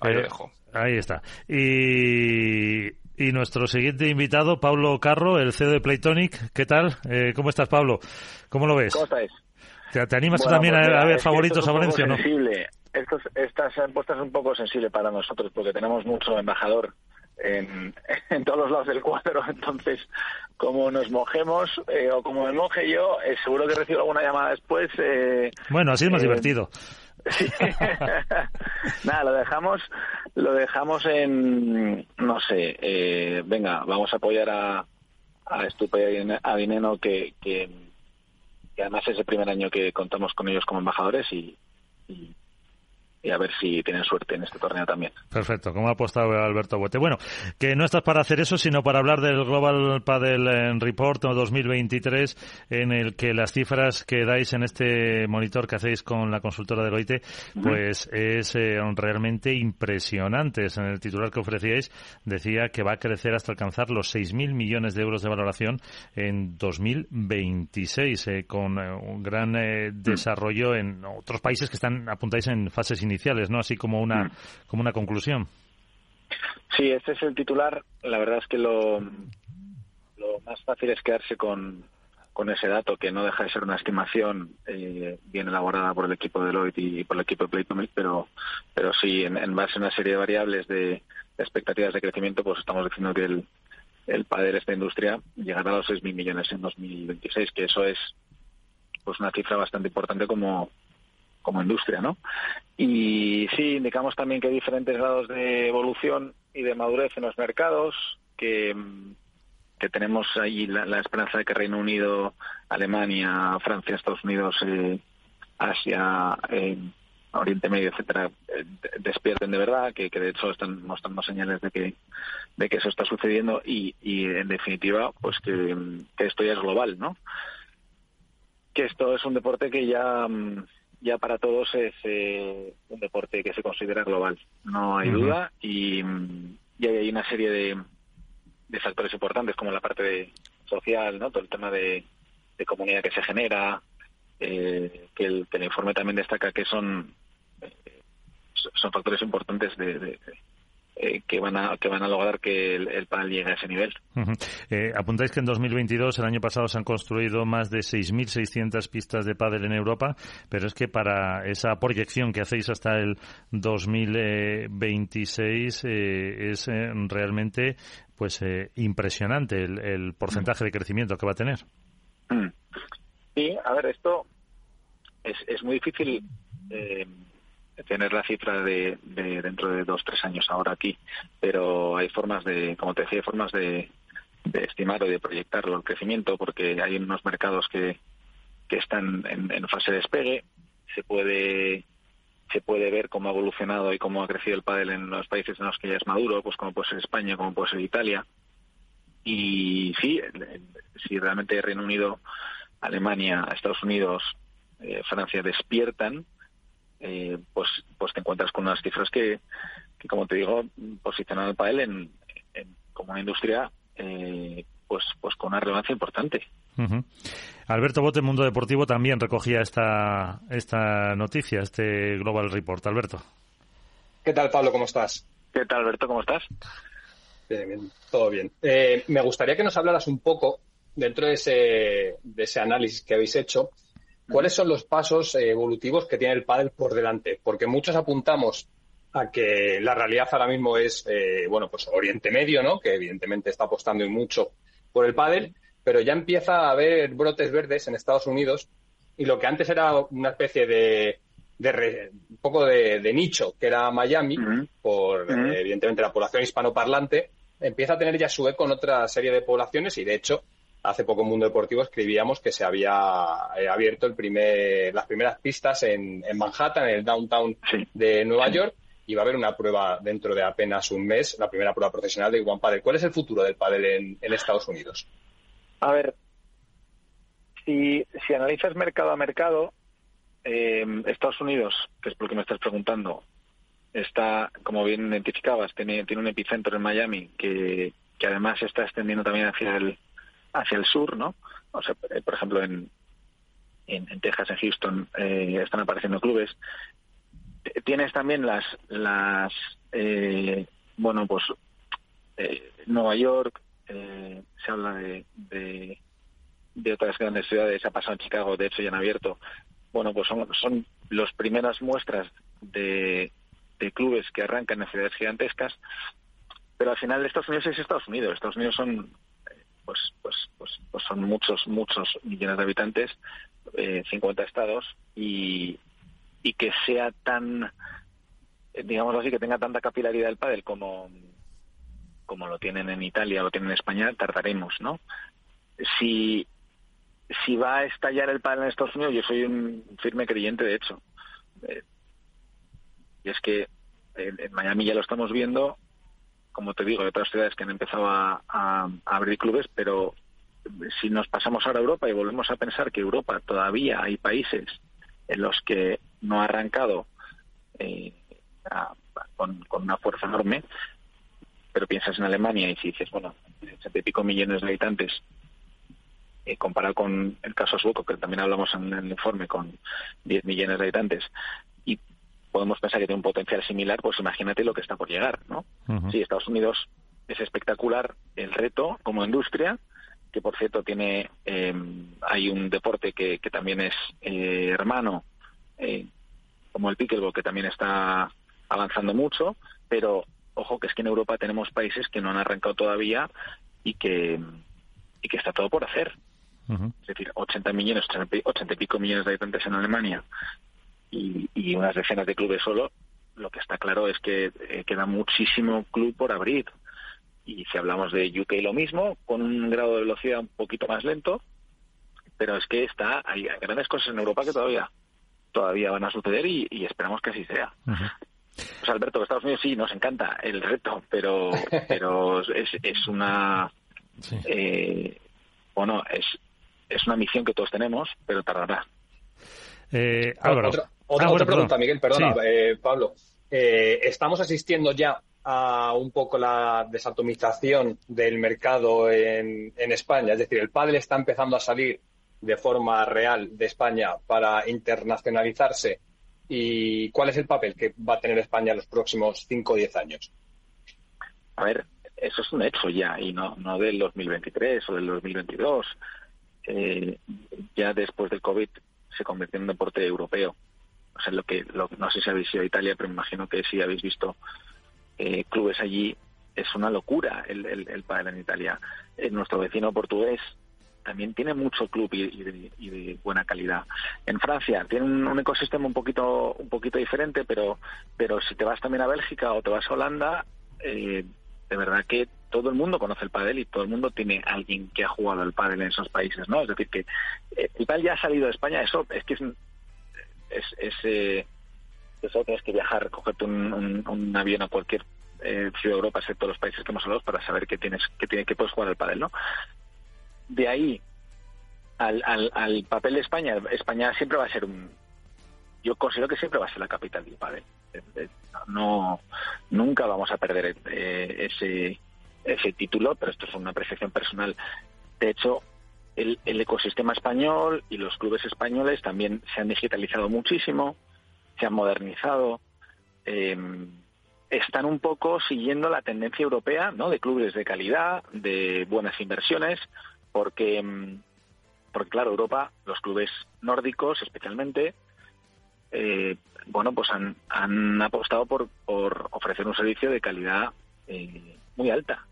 Ahí lo eh, dejo. Ahí está. Y, y nuestro siguiente invitado, Pablo Carro, el CEO de Playtonic. ¿Qué tal? Eh, ¿Cómo estás, Pablo? ¿Cómo lo ves? ¿Cómo estáis? ¿Te, animas también pues a, ver favoritos a Valencia no? Sensible. estas apuestas son un poco sensible para nosotros porque tenemos mucho embajador en, en, todos los lados del cuadro. Entonces, como nos mojemos, eh, o como me moje yo, eh, seguro que recibo alguna llamada después. Eh, bueno, así es más divertido. Nada, lo dejamos, lo dejamos en, no sé, venga, vamos a apoyar a, a Estupe y a Dineno, que, que, además es el primer año que contamos con ellos como embajadores y y a ver si tienen suerte en este torneo también. Perfecto, como ha apostado Alberto Bote. Bueno, que no estás para hacer eso, sino para hablar del Global Padel eh, Report 2023, en el que las cifras que dais en este monitor que hacéis con la consultora de Loite, pues es eh, realmente impresionantes. En el titular que ofrecíais decía que va a crecer hasta alcanzar los 6.000 millones de euros de valoración en 2026, eh, con un gran desarrollo en otros países que están apuntáis en fases iniciales iniciales, ¿no? Así como una, mm. como una conclusión. Sí, este es el titular. La verdad es que lo, lo más fácil es quedarse con, con ese dato, que no deja de ser una estimación eh, bien elaborada por el equipo de Deloitte y por el equipo de Playtomic, pero, pero sí, en, base a una serie de variables de, expectativas de crecimiento, pues estamos diciendo que el, el de esta industria, llegará a los 6.000 millones en 2026, que eso es pues una cifra bastante importante como, como industria, ¿no? Y sí, indicamos también que hay diferentes grados de evolución y de madurez en los mercados, que, que tenemos ahí la, esperanza de que Reino Unido, Alemania, Francia, Estados Unidos, eh, Asia, eh, Oriente Medio, etcétera, eh, despierten de verdad, que, que, de hecho están mostrando señales de que, de que eso está sucediendo y, en definitiva, pues que, que esto ya es global, ¿no? Que esto es un deporte que ya ya para todos es eh, un deporte que se considera global, no hay duda, y, hay una serie de, de, factores importantes como la parte de social, ¿no? todo el tema de, comunidad que se genera, eh, que, el, que el informe también destaca que son eh, son factores importantes de, eh, que van a que van a lograr que el, el panel llegue a ese nivel. eh, apuntáis que en 2022, el año pasado, se han construido más de 6.600 pistas de pádel en Europa, pero es que para esa proyección que hacéis hasta el 2026 eh, es eh, realmente pues impresionante el, el, porcentaje de crecimiento que va a tener. Mm. Sí, a ver, esto es, es muy difícil tener la cifra de, dentro de dos tres años ahora aquí pero hay formas de como te decía hay formas de, de estimarlo y de proyectarlo el crecimiento porque hay unos mercados que, que están en, fase de despegue se puede se puede ver cómo ha evolucionado y cómo ha crecido el pádel en los países en los que ya es maduro, pues como puede ser España, como puede ser Italia. Y sí, si realmente Reino Unido, Alemania, Estados Unidos, eh, Francia despiertan, eh, pues, pues te encuentras con unas cifras que, que como te digo, posicionan al pádel en, como una industria eh, pues, pues con una relevancia importante. Alberto Bote, Mundo Deportivo, también recogía esta, esta noticia, este Global Report. Alberto. ¿Qué tal, Pablo? ¿Cómo estás? ¿Qué tal, Alberto? ¿Cómo estás? Bien, bien, todo bien. Eh, me gustaría que nos hablaras un poco, dentro de ese, de ese análisis que habéis hecho, cuáles son los pasos eh, evolutivos que tiene el pádel por delante. Porque muchos apuntamos a que la realidad ahora mismo es, eh, bueno, pues Oriente Medio, ¿no? Que evidentemente está apostando mucho por el pádel, pero ya empieza a haber brotes verdes en Estados Unidos y lo que antes era una especie de, un poco de, nicho, que era Miami, por evidentemente la población hispanoparlante, empieza a tener ya su eco en otra serie de poblaciones y de hecho hace poco en Mundo Deportivo escribíamos que se había eh, abierto el primer, las primeras pistas en, Manhattan, en el downtown de Nueva York, y va a haber una prueba dentro de apenas un mes, la primera prueba profesional de One Padel. ¿Cuál es el futuro del pádel en, Estados Unidos? A ver, si, si analizas mercado a mercado, eh, Estados Unidos, que es por lo que me estás preguntando, está, como bien identificabas, tiene, tiene un epicentro en Miami que, que además se está extendiendo también hacia el, hacia el sur, ¿no? O sea, eh, por ejemplo, en, en, Texas, en Houston, eh, están apareciendo clubes. Tienes también las, las eh, bueno, pues Nueva York, se habla de, de, otras grandes ciudades, ha pasado en Chicago, de hecho ya han abierto. Bueno, pues son, son las primeras muestras de, de clubes que arrancan en ciudades gigantescas, pero al final Estados Unidos es Estados Unidos. Estados Unidos son pues, pues, pues, pues son muchos, muchos millones de habitantes, eh, 50 estados, y, y que sea tan, digamos así, que tenga tanta capilaridad el pádel como, como lo tienen en Italia o lo tienen en España, tardaremos, ¿no? Si, si va a estallar el pádel en Estados Unidos, yo soy un firme creyente, de hecho. Eh, y es que en Miami ya lo estamos viendo, como te digo, hay otras ciudades que han empezado a, abrir clubes, pero si nos pasamos ahora a Europa y volvemos a pensar que Europa todavía hay países en los que no ha arrancado eh, con, una fuerza enorme, pero piensas en Alemania y si dices, bueno, setenta y pico millones de habitantes, eh, comparado con el caso sueco, que también hablamos en el informe, con 10 millones de habitantes, podemos pensar que tiene un potencial similar, pues imagínate lo que está por llegar, ¿no? Sí, Estados Unidos es espectacular el reto como industria, que por cierto tiene, em, hay un deporte que, que también es eh, hermano, eh, como el pickleball, que también está avanzando mucho, pero ojo que es que en Europa tenemos países que no han arrancado todavía y que, y que está todo por hacer. Es decir, 80 millones, 80 y pico millones de habitantes en Alemania y, unas decenas de clubes solo, lo que está claro es que eh, queda muchísimo club por abrir. Y si hablamos de UK lo mismo, con un grado de velocidad un poquito más lento, pero es que está hay grandes cosas en Europa que todavía todavía van a suceder y, esperamos que así sea. Pues Alberto, Estados Unidos sí nos encanta el reto, pero pero es, es una eh, bueno es es una misión que todos tenemos, pero tardará. Eh, Álvaro. Otra, ah, pregunta, Miguel, perdona, eh, Pablo. Eh, ¿Estamos asistiendo ya a un poco la desatomización del mercado en, España? Es decir, el pádel está empezando a salir de forma real de España para internacionalizarse. ¿Y cuál es el papel que va a tener España en los próximos 5 o 10 años? A ver, eso es un hecho ya, y no, no del 2023 o del 2022. Eh, ya después del COVID se convirtió en un deporte europeo o sea, lo que, no sé si habéis ido a Italia, pero me imagino que sí habéis visto eh, clubes allí. Es una locura el, el, el en Italia. Eh, nuestro vecino portugués también tiene mucho club y, de, buena calidad. En Francia tiene un, ecosistema un poquito un poquito diferente, pero pero si te vas también a Bélgica o te vas a Holanda, eh, de verdad que todo el mundo conoce el pádel y todo el mundo tiene alguien que ha jugado al pádel en esos países, ¿no? Es decir que el pádel ya ha salido de España, eso es que es, es, es, eh, solo tienes que viajar, cogerte un, avión a cualquier eh, ciudad de Europa, excepto los países que hemos hablado, para saber que tienes que, tiene, que puedes jugar al pádel, ¿no? De ahí al, al, papel de España, España siempre va a ser un... Yo considero que siempre va a ser la capital del pádel. No, nunca vamos a perder eh, ese, ese título, pero esto es una apreciación personal. De hecho, el, ecosistema español y los clubes españoles también se han digitalizado muchísimo se han modernizado, eh, están un poco siguiendo la tendencia europea, ¿no? De clubes de calidad, de buenas inversiones, porque, mm, porque claro, Europa, los clubes nórdicos especialmente, eh, bueno, pues han, han apostado por, por ofrecer un servicio de calidad eh, muy alta.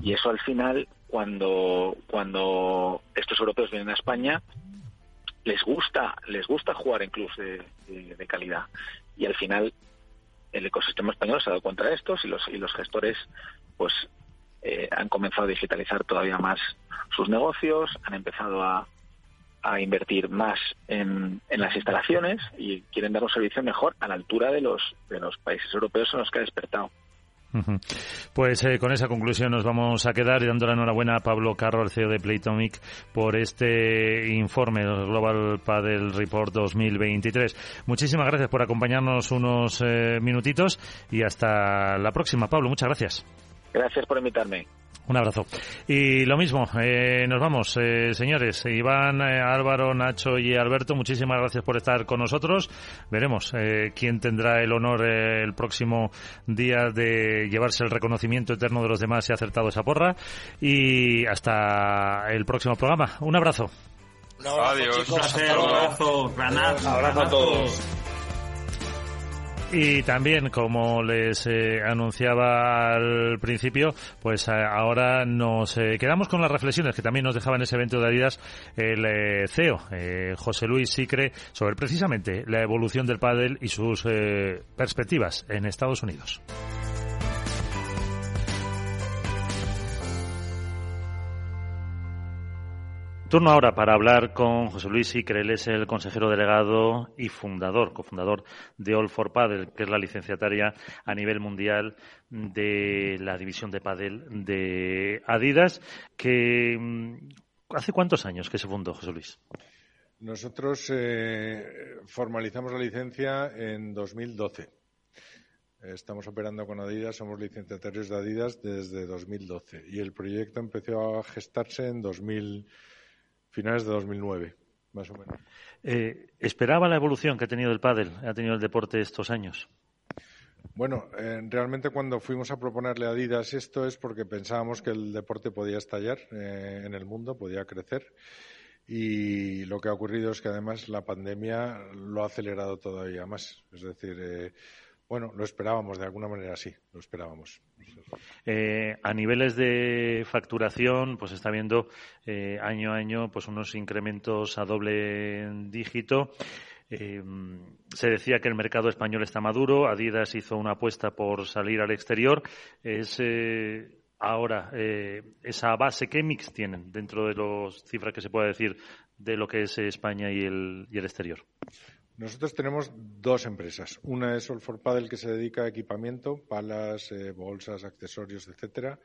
Y eso al final, cuando, cuando estos europeos vienen a España, les gusta, les gusta jugar en clubs de, calidad. Y al final el ecosistema español se ha dado cuenta de esto y los, y los gestores pues eh, han comenzado a digitalizar todavía más sus negocios, han empezado a, a invertir más en, en, las instalaciones y quieren dar un servicio mejor a la altura de los, de los países europeos en los que ha despertado. Pues eh, con esa conclusión nos vamos a quedar y dando la enhorabuena a Pablo Carro, el CEO de Playtomic, por este informe, Global Paddle Report 2023. Muchísimas gracias por acompañarnos unos eh, minutitos y hasta la próxima. Pablo, muchas gracias. Gracias por invitarme. Un abrazo. Y lo mismo, eh, nos vamos, eh, señores. Iván, eh, Álvaro, Nacho y Alberto, muchísimas gracias por estar con nosotros. Veremos quién tendrá el honor el próximo día de llevarse el reconocimiento eterno de los demás si ha acertado esa porra. Y hasta el próximo programa. Un abrazo. Adiós. Un abrazo. abrazo a todos. Y también, como les eh, anunciaba al principio, pues eh, ahora nos eh, quedamos con las reflexiones que también nos dejaba en ese evento de Adidas el CEO, José Luis Sicre, sobre precisamente la evolución del pádel y sus perspectivas en Estados Unidos. Turno ahora para hablar con José Luis Icre, él es el consejero delegado y fundador, cofundador de All for Paddle, que es la licenciataria a nivel mundial de la división de Paddle de Adidas, que mm, ¿hace cuántos años que se fundó, José Luis? Nosotros eh, formalizamos la licencia en 2012. Estamos operando con Adidas, somos licenciatarios de Adidas desde 2012 y el proyecto empezó a gestarse en 2000 finales de 2009, más o menos. Eh, ¿Esperaba la evolución que ha tenido el pádel, ha tenido el deporte estos años? Bueno, eh, realmente cuando fuimos a proponerle a Adidas esto es porque pensábamos que el deporte podía estallar eh, en el mundo, podía crecer. Y lo que ha ocurrido es que además la pandemia lo ha acelerado todavía más. Es decir, bueno, lo esperábamos, de alguna manera sí, lo esperábamos. Eh, a niveles de facturación, pues está viendo eh, año a año pues unos incrementos a doble dígito. Eh, se decía que el mercado español está maduro, Adidas hizo una apuesta por salir al exterior. Es ahora esa base, ¿qué mix tienen dentro de las cifras que se puede decir de lo que es España y el, y el exterior? Nosotros tenemos dos empresas. Una es All for Paddle que se dedica a equipamiento, palas, eh, bolsas, accesorios, etcétera.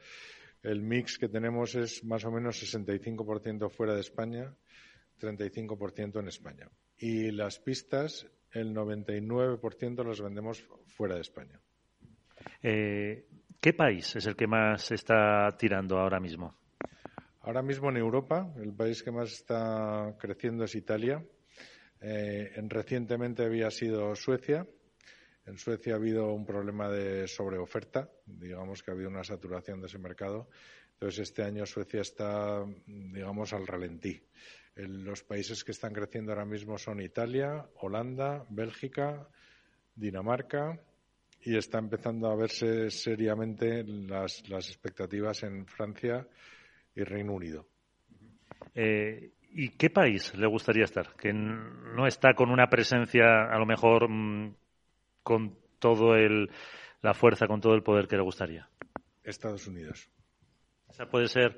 El mix que tenemos es más o menos 65% fuera de España, 35% en España. Y las pistas, el 99% las vendemos fuera de España. Eh, ¿Qué país es el que más está tirando ahora mismo? Ahora mismo en Europa, el país que más está creciendo es Italia eh, recientemente había sido Suecia. En Suecia ha habido un problema de sobreoferta, digamos que ha habido una saturación de ese mercado. Entonces, este año Suecia está, digamos, al ralentí. los países que están creciendo ahora mismo son Italia, Holanda, Bélgica, Dinamarca y está empezando a verse seriamente las, expectativas en Francia y Reino Unido. Eh, ¿Y qué país le gustaría estar? Que no está con una presencia, a lo mejor, mm, con todo el, la fuerza, con todo el poder que le gustaría. Estados Unidos. ¿Esa puede ser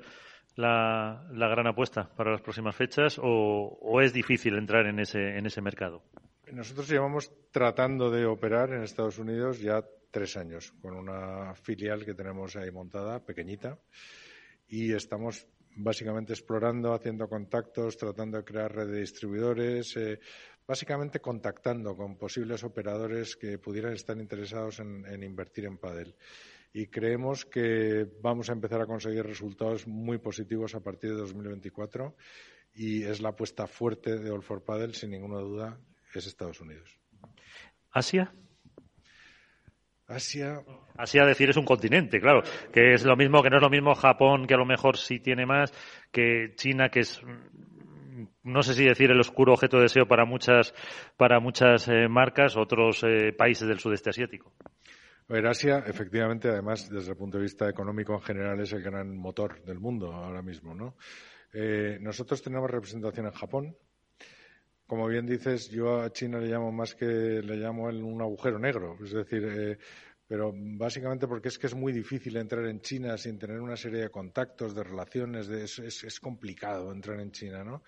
la, la gran apuesta para las próximas fechas o, es difícil entrar en ese, en ese mercado? Nosotros llevamos tratando de operar en Estados Unidos ya tres años, con una filial que tenemos ahí montada, pequeñita, y estamos básicamente explorando, haciendo contactos, tratando de crear red de distribuidores, eh, básicamente contactando con posibles operadores que pudieran estar interesados en, invertir en Padel. Y creemos que vamos a empezar a conseguir resultados muy positivos a partir de 2024 y es la apuesta fuerte de All for Padel, sin ninguna duda, es Estados Unidos. ¿Asia? Asia. Asia, decir, es un continente, claro. Que es lo mismo, que no es lo mismo Japón, que a lo mejor sí tiene más, que China, que es mm, no sé si decir el oscuro objeto de deseo para muchas, para muchas eh, marcas, otros eh, países del sudeste asiático. A ver, Asia, efectivamente, además, desde el punto de vista económico en general, es el gran motor del mundo ahora mismo, ¿no? Eh, nosotros tenemos representación en Japón, como bien dices, yo a China le llamo más que le llamo un agujero negro. Es decir, eh, pero básicamente porque es que es muy difícil entrar en China sin tener una serie de contactos, de relaciones, es, complicado entrar en China, ¿no?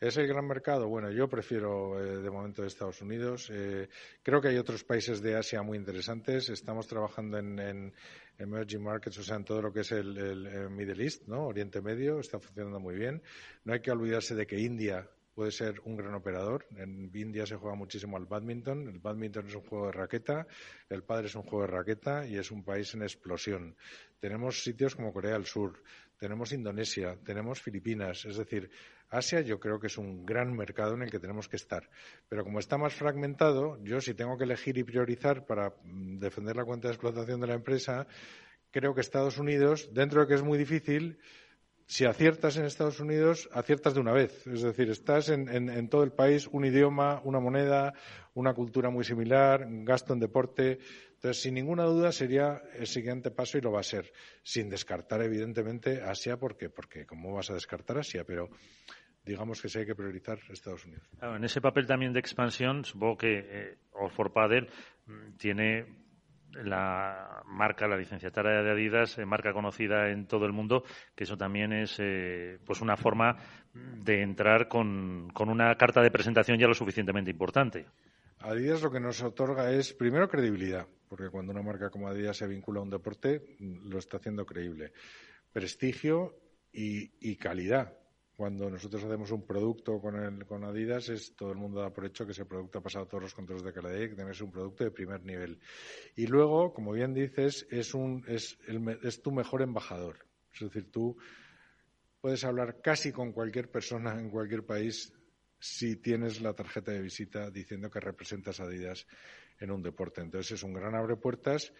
¿Es el gran mercado? Bueno, yo prefiero eh, de momento Estados Unidos. Eh, creo que hay otros países de Asia muy interesantes. Estamos trabajando en, emerging markets, o sea, en todo lo que es el, el, Middle East, ¿no? Oriente Medio, está funcionando muy bien. No hay que olvidarse de que India puede ser un gran operador. En India se juega muchísimo al badminton. El badminton es un juego de raqueta, el padre es un juego de raqueta y es un país en explosión. Tenemos sitios como Corea del Sur, tenemos Indonesia, tenemos Filipinas. Es decir, Asia yo creo que es un gran mercado en el que tenemos que estar. Pero como está más fragmentado, yo si tengo que elegir y priorizar para mm, defender la cuenta de explotación de la empresa, creo que Estados Unidos, dentro de que es muy difícil, si aciertas en Estados Unidos, aciertas de una vez. Es decir, estás en, todo el país, un idioma, una moneda, una cultura muy similar, gasto en deporte. Entonces, sin ninguna duda, sería el siguiente paso y lo va a ser. Sin descartar, evidentemente, Asia, porque, porque ¿cómo vas a descartar Asia? Pero digamos que sí hay que priorizar Estados Unidos. en ese papel también de expansión, supongo que eh, for Padel mm, tiene la marca, la licenciataria de Adidas, eh, marca conocida en todo el mundo, que eso también es eh, pues una forma de entrar con, con una carta de presentación ya lo suficientemente importante. Adidas lo que nos otorga es, primero, credibilidad, porque cuando una marca como Adidas se vincula a un deporte, lo está haciendo creíble. Prestigio y calidad, cuando nosotros hacemos un producto con, el, con Adidas, es todo el mundo da por hecho que ese producto ha pasado todos los controles de calidad y que es un producto de primer nivel. Y luego, como bien dices, es, un, es, es tu mejor embajador. Es decir, tú puedes hablar casi con cualquier persona en cualquier país si tienes la tarjeta de visita diciendo que representas Adidas en un deporte. Entonces es un gran abre puertas.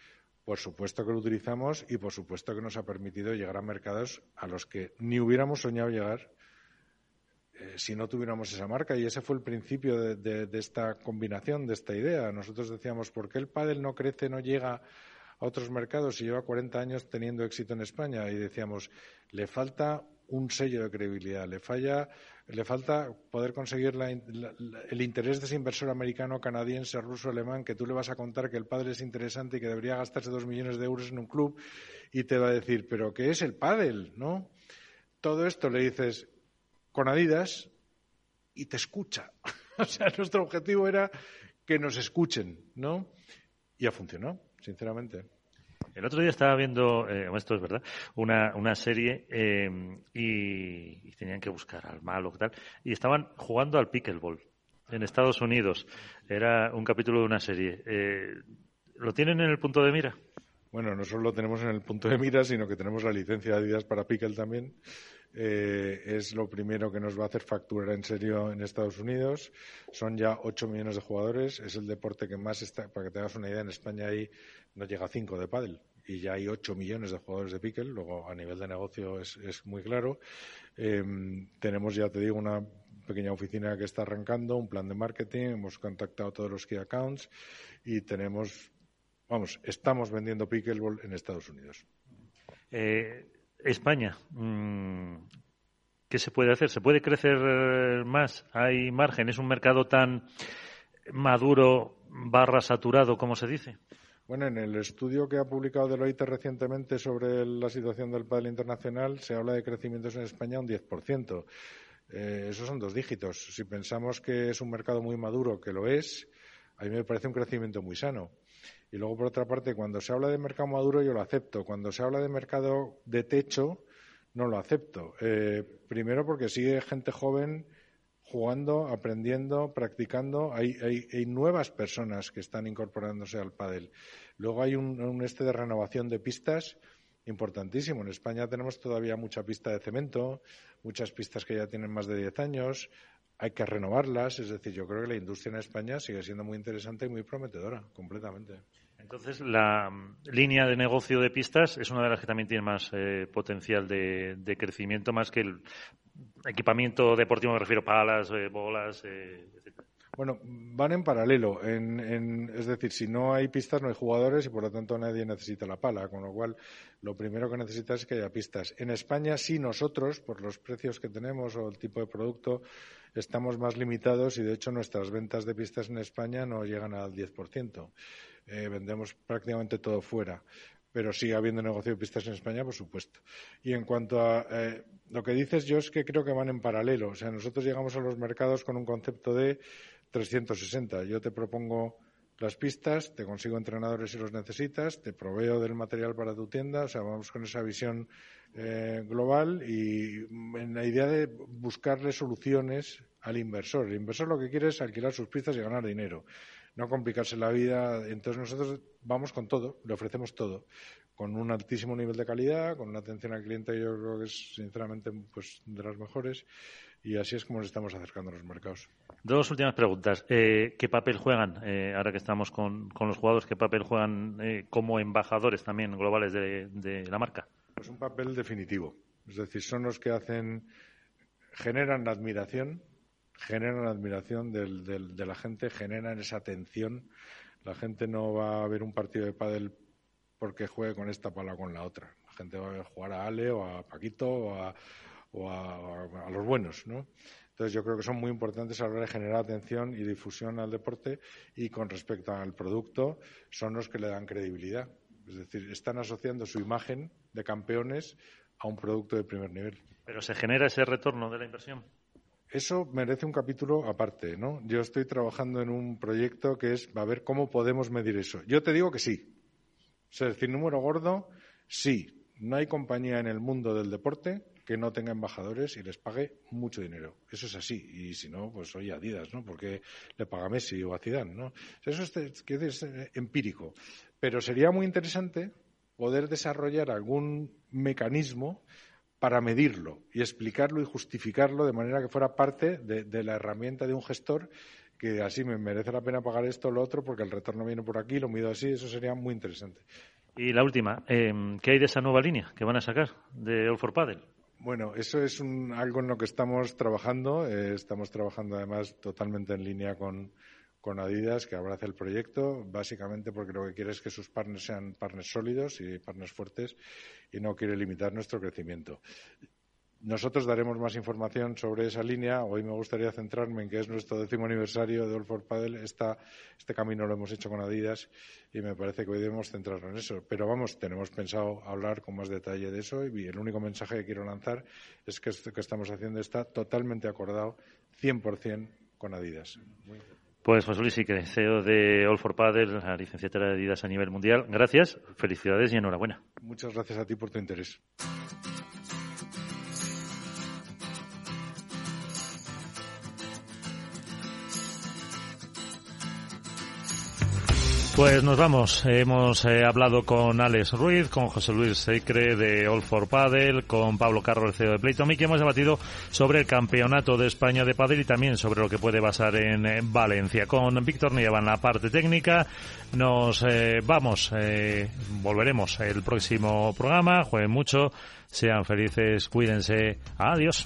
Por supuesto que lo utilizamos y por supuesto que nos ha permitido llegar a mercados a los que ni hubiéramos soñado llegar eh, si no tuviéramos esa marca. Y ese fue el principio de, esta combinación, de esta idea. Nosotros decíamos, ¿por qué el pádel no crece, no llega a otros mercados y lleva 40 años teniendo éxito en España? Y decíamos, le falta un sello de credibilidad, le falla, le falta poder conseguir el interés de ese inversor americano, canadiense, ruso, alemán, que tú le vas a contar que el padre es interesante y que debería gastarse dos millones de euros en un club y te va a decir, pero ¿qué es el pádel? ¿No? Todo esto le dices, con Adidas y te escucha. o sea, nuestro objetivo era que nos escuchen, ¿no? Y ha funcionado, sinceramente. El otro día estaba viendo, eh, esto es verdad, una, una serie eh, y, tenían que buscar al malo tal, y estaban jugando al pickleball en Estados Unidos. Era un capítulo de una serie. Eh, ¿Lo tienen en el punto de mira? Bueno, no solo lo tenemos en el punto de mira, sino que tenemos la licencia de Adidas para pickle también. Eh, es lo primero que nos va a hacer facturar en serio en Estados Unidos. Son ya 8 millones de jugadores. Es el deporte que más está, para que te hagas una idea, en España ahí no llega a 5 de pádel y ya hay 8 millones de jugadores de pickle. Luego, a nivel de negocio es, muy claro. Em, tenemos, ya te digo, una pequeña oficina que está arrancando, un plan de marketing. Hemos contactado todos los key accounts y tenemos, vamos, estamos vendiendo pickleball en Estados Unidos. Eh, España, mm, ¿qué se puede hacer? ¿Se puede crecer eh, más? ¿Hay margen? ¿Es un mercado tan maduro barra saturado como se dice? Bueno, en el estudio que ha publicado Deloitte recientemente sobre la situación del pádel internacional se habla de crecimientos en España un 10%. Eh, esos son dos dígitos. Si pensamos que es un mercado muy maduro, que lo es, a mí me parece un crecimiento muy sano. Y luego, por otra parte, cuando se habla de mercado maduro, yo lo acepto. Cuando se habla de mercado de techo, no lo acepto. Eh, primero porque sigue gente joven jugando, aprendiendo, practicando. Hay, hay, nuevas personas que están incorporándose al pádel. Luego hay un, un, este de renovación de pistas importantísimo. En España tenemos todavía mucha pista de cemento, muchas pistas que ya tienen más de 10 años. Hay que renovarlas. Es decir, yo creo que la industria en España sigue siendo muy interesante y muy prometedora, completamente. Entonces, la mm, línea de negocio de pistas es una de las que también tiene más eh, potencial de, crecimiento, más que el equipamiento deportivo, me refiero palas, eh, bolas, eh, etc. Bueno, van en paralelo. es decir, si no hay pistas, no hay jugadores y por lo tanto nadie necesita la pala. Con lo cual, lo primero que necesitas es que haya pistas. En España, sí, nosotros, por los precios que tenemos o el tipo de producto, estamos más limitados y de hecho nuestras ventas de pistas en España no llegan al 10%. Eh, vendemos prácticamente todo fuera pero sigue habiendo negocio de pistas en España, por supuesto. Y en cuanto a eh, lo que dices, yo es que creo que van en paralelo. O sea, nosotros llegamos a los mercados con un concepto de 360. Yo te propongo las pistas, te consigo entrenadores si los necesitas, te proveo del material para tu tienda, o sea, vamos con esa visión eh, global y en la idea de buscarle soluciones al inversor. El inversor lo que quiere es alquilar sus pistas y ganar dinero, no complicarse la vida. Entonces nosotros vamos con todo, le ofrecemos todo, con un altísimo nivel de calidad, con una atención al cliente yo creo que es sinceramente pues de las mejores y así es como nos estamos acercando a los mercados. Dos últimas preguntas. Eh, ¿Qué papel juegan, eh, ahora que estamos con, los jugadores, qué papel juegan eh, como embajadores también globales de, la marca? Pues un papel definitivo. Es decir, son los que hacen, generan la admiración, generan admiración de la gente, generan esa atención. La gente no va a ver un partido de pádel porque juegue con esta pala o con la otra. La gente va a jugar a Ale o a Paquito o a o a, los buenos, ¿no? Entonces yo creo que son muy importantes a la hora de generar atención y difusión al deporte y con respecto al producto son los que le dan credibilidad. Es decir, están asociando su imagen de campeones a un producto de primer nivel. Pero se genera ese retorno de la inversión. Eso merece un capítulo aparte, ¿no? Yo estoy trabajando en un proyecto que es a ver cómo podemos medir eso. Yo te digo que sí. Es decir, número gordo, sí. No hay compañía en el mundo del deporte que no tenga embajadores y les pague mucho dinero. Eso es así. Y si no, pues oye, Adidas, ¿no? Porque le paga Messi o a Zidane, ¿no? Eso es, es eh, empírico. Pero sería muy interesante poder desarrollar algún mecanismo para medirlo y explicarlo y justificarlo de manera que fuera parte de, la herramienta de un gestor que así me merece la pena pagar esto o lo otro porque el retorno viene por aquí, lo mido así, eso sería muy interesante. Y la última, em, ¿qué hay de esa nueva línea que van a sacar de All for Paddle? Bueno, eso es algo en lo que estamos trabajando. Eh, estamos trabajando además totalmente en línea con, con Adidas, que abraza el proyecto, básicamente porque lo que quiere es que sus partners sean partners sólidos y partners fuertes y no quiere limitar nuestro crecimiento. Nosotros daremos más información sobre esa línea. Hoy me gustaría centrarme en que es nuestro décimo aniversario de All for Paddle. este camino lo hemos hecho con Adidas y me parece que hoy debemos centrarnos en eso. Pero vamos, tenemos pensado hablar con más detalle de eso y el único mensaje que quiero lanzar es que esto que estamos haciendo está totalmente acordado 100% con Adidas. Pues José Luis Sique, CEO de All for Paddle, la licenciatura de Adidas a nivel mundial. Gracias, felicidades y enhorabuena. Muchas gracias a ti por tu interés. Pues nos vamos. Hemos eh, hablado con Alex Ruiz, con José Luis Seicre de All for Paddle, con Pablo Carro, el CEO de Playton y hemos debatido sobre el campeonato de España de Paddle y también sobre lo que puede pasar en eh, Valencia. Con Víctor Nieva en la parte técnica. Nos eh, vamos. volveremos el próximo programa. Jueguen mucho. Sean felices. Cuídense. Adiós.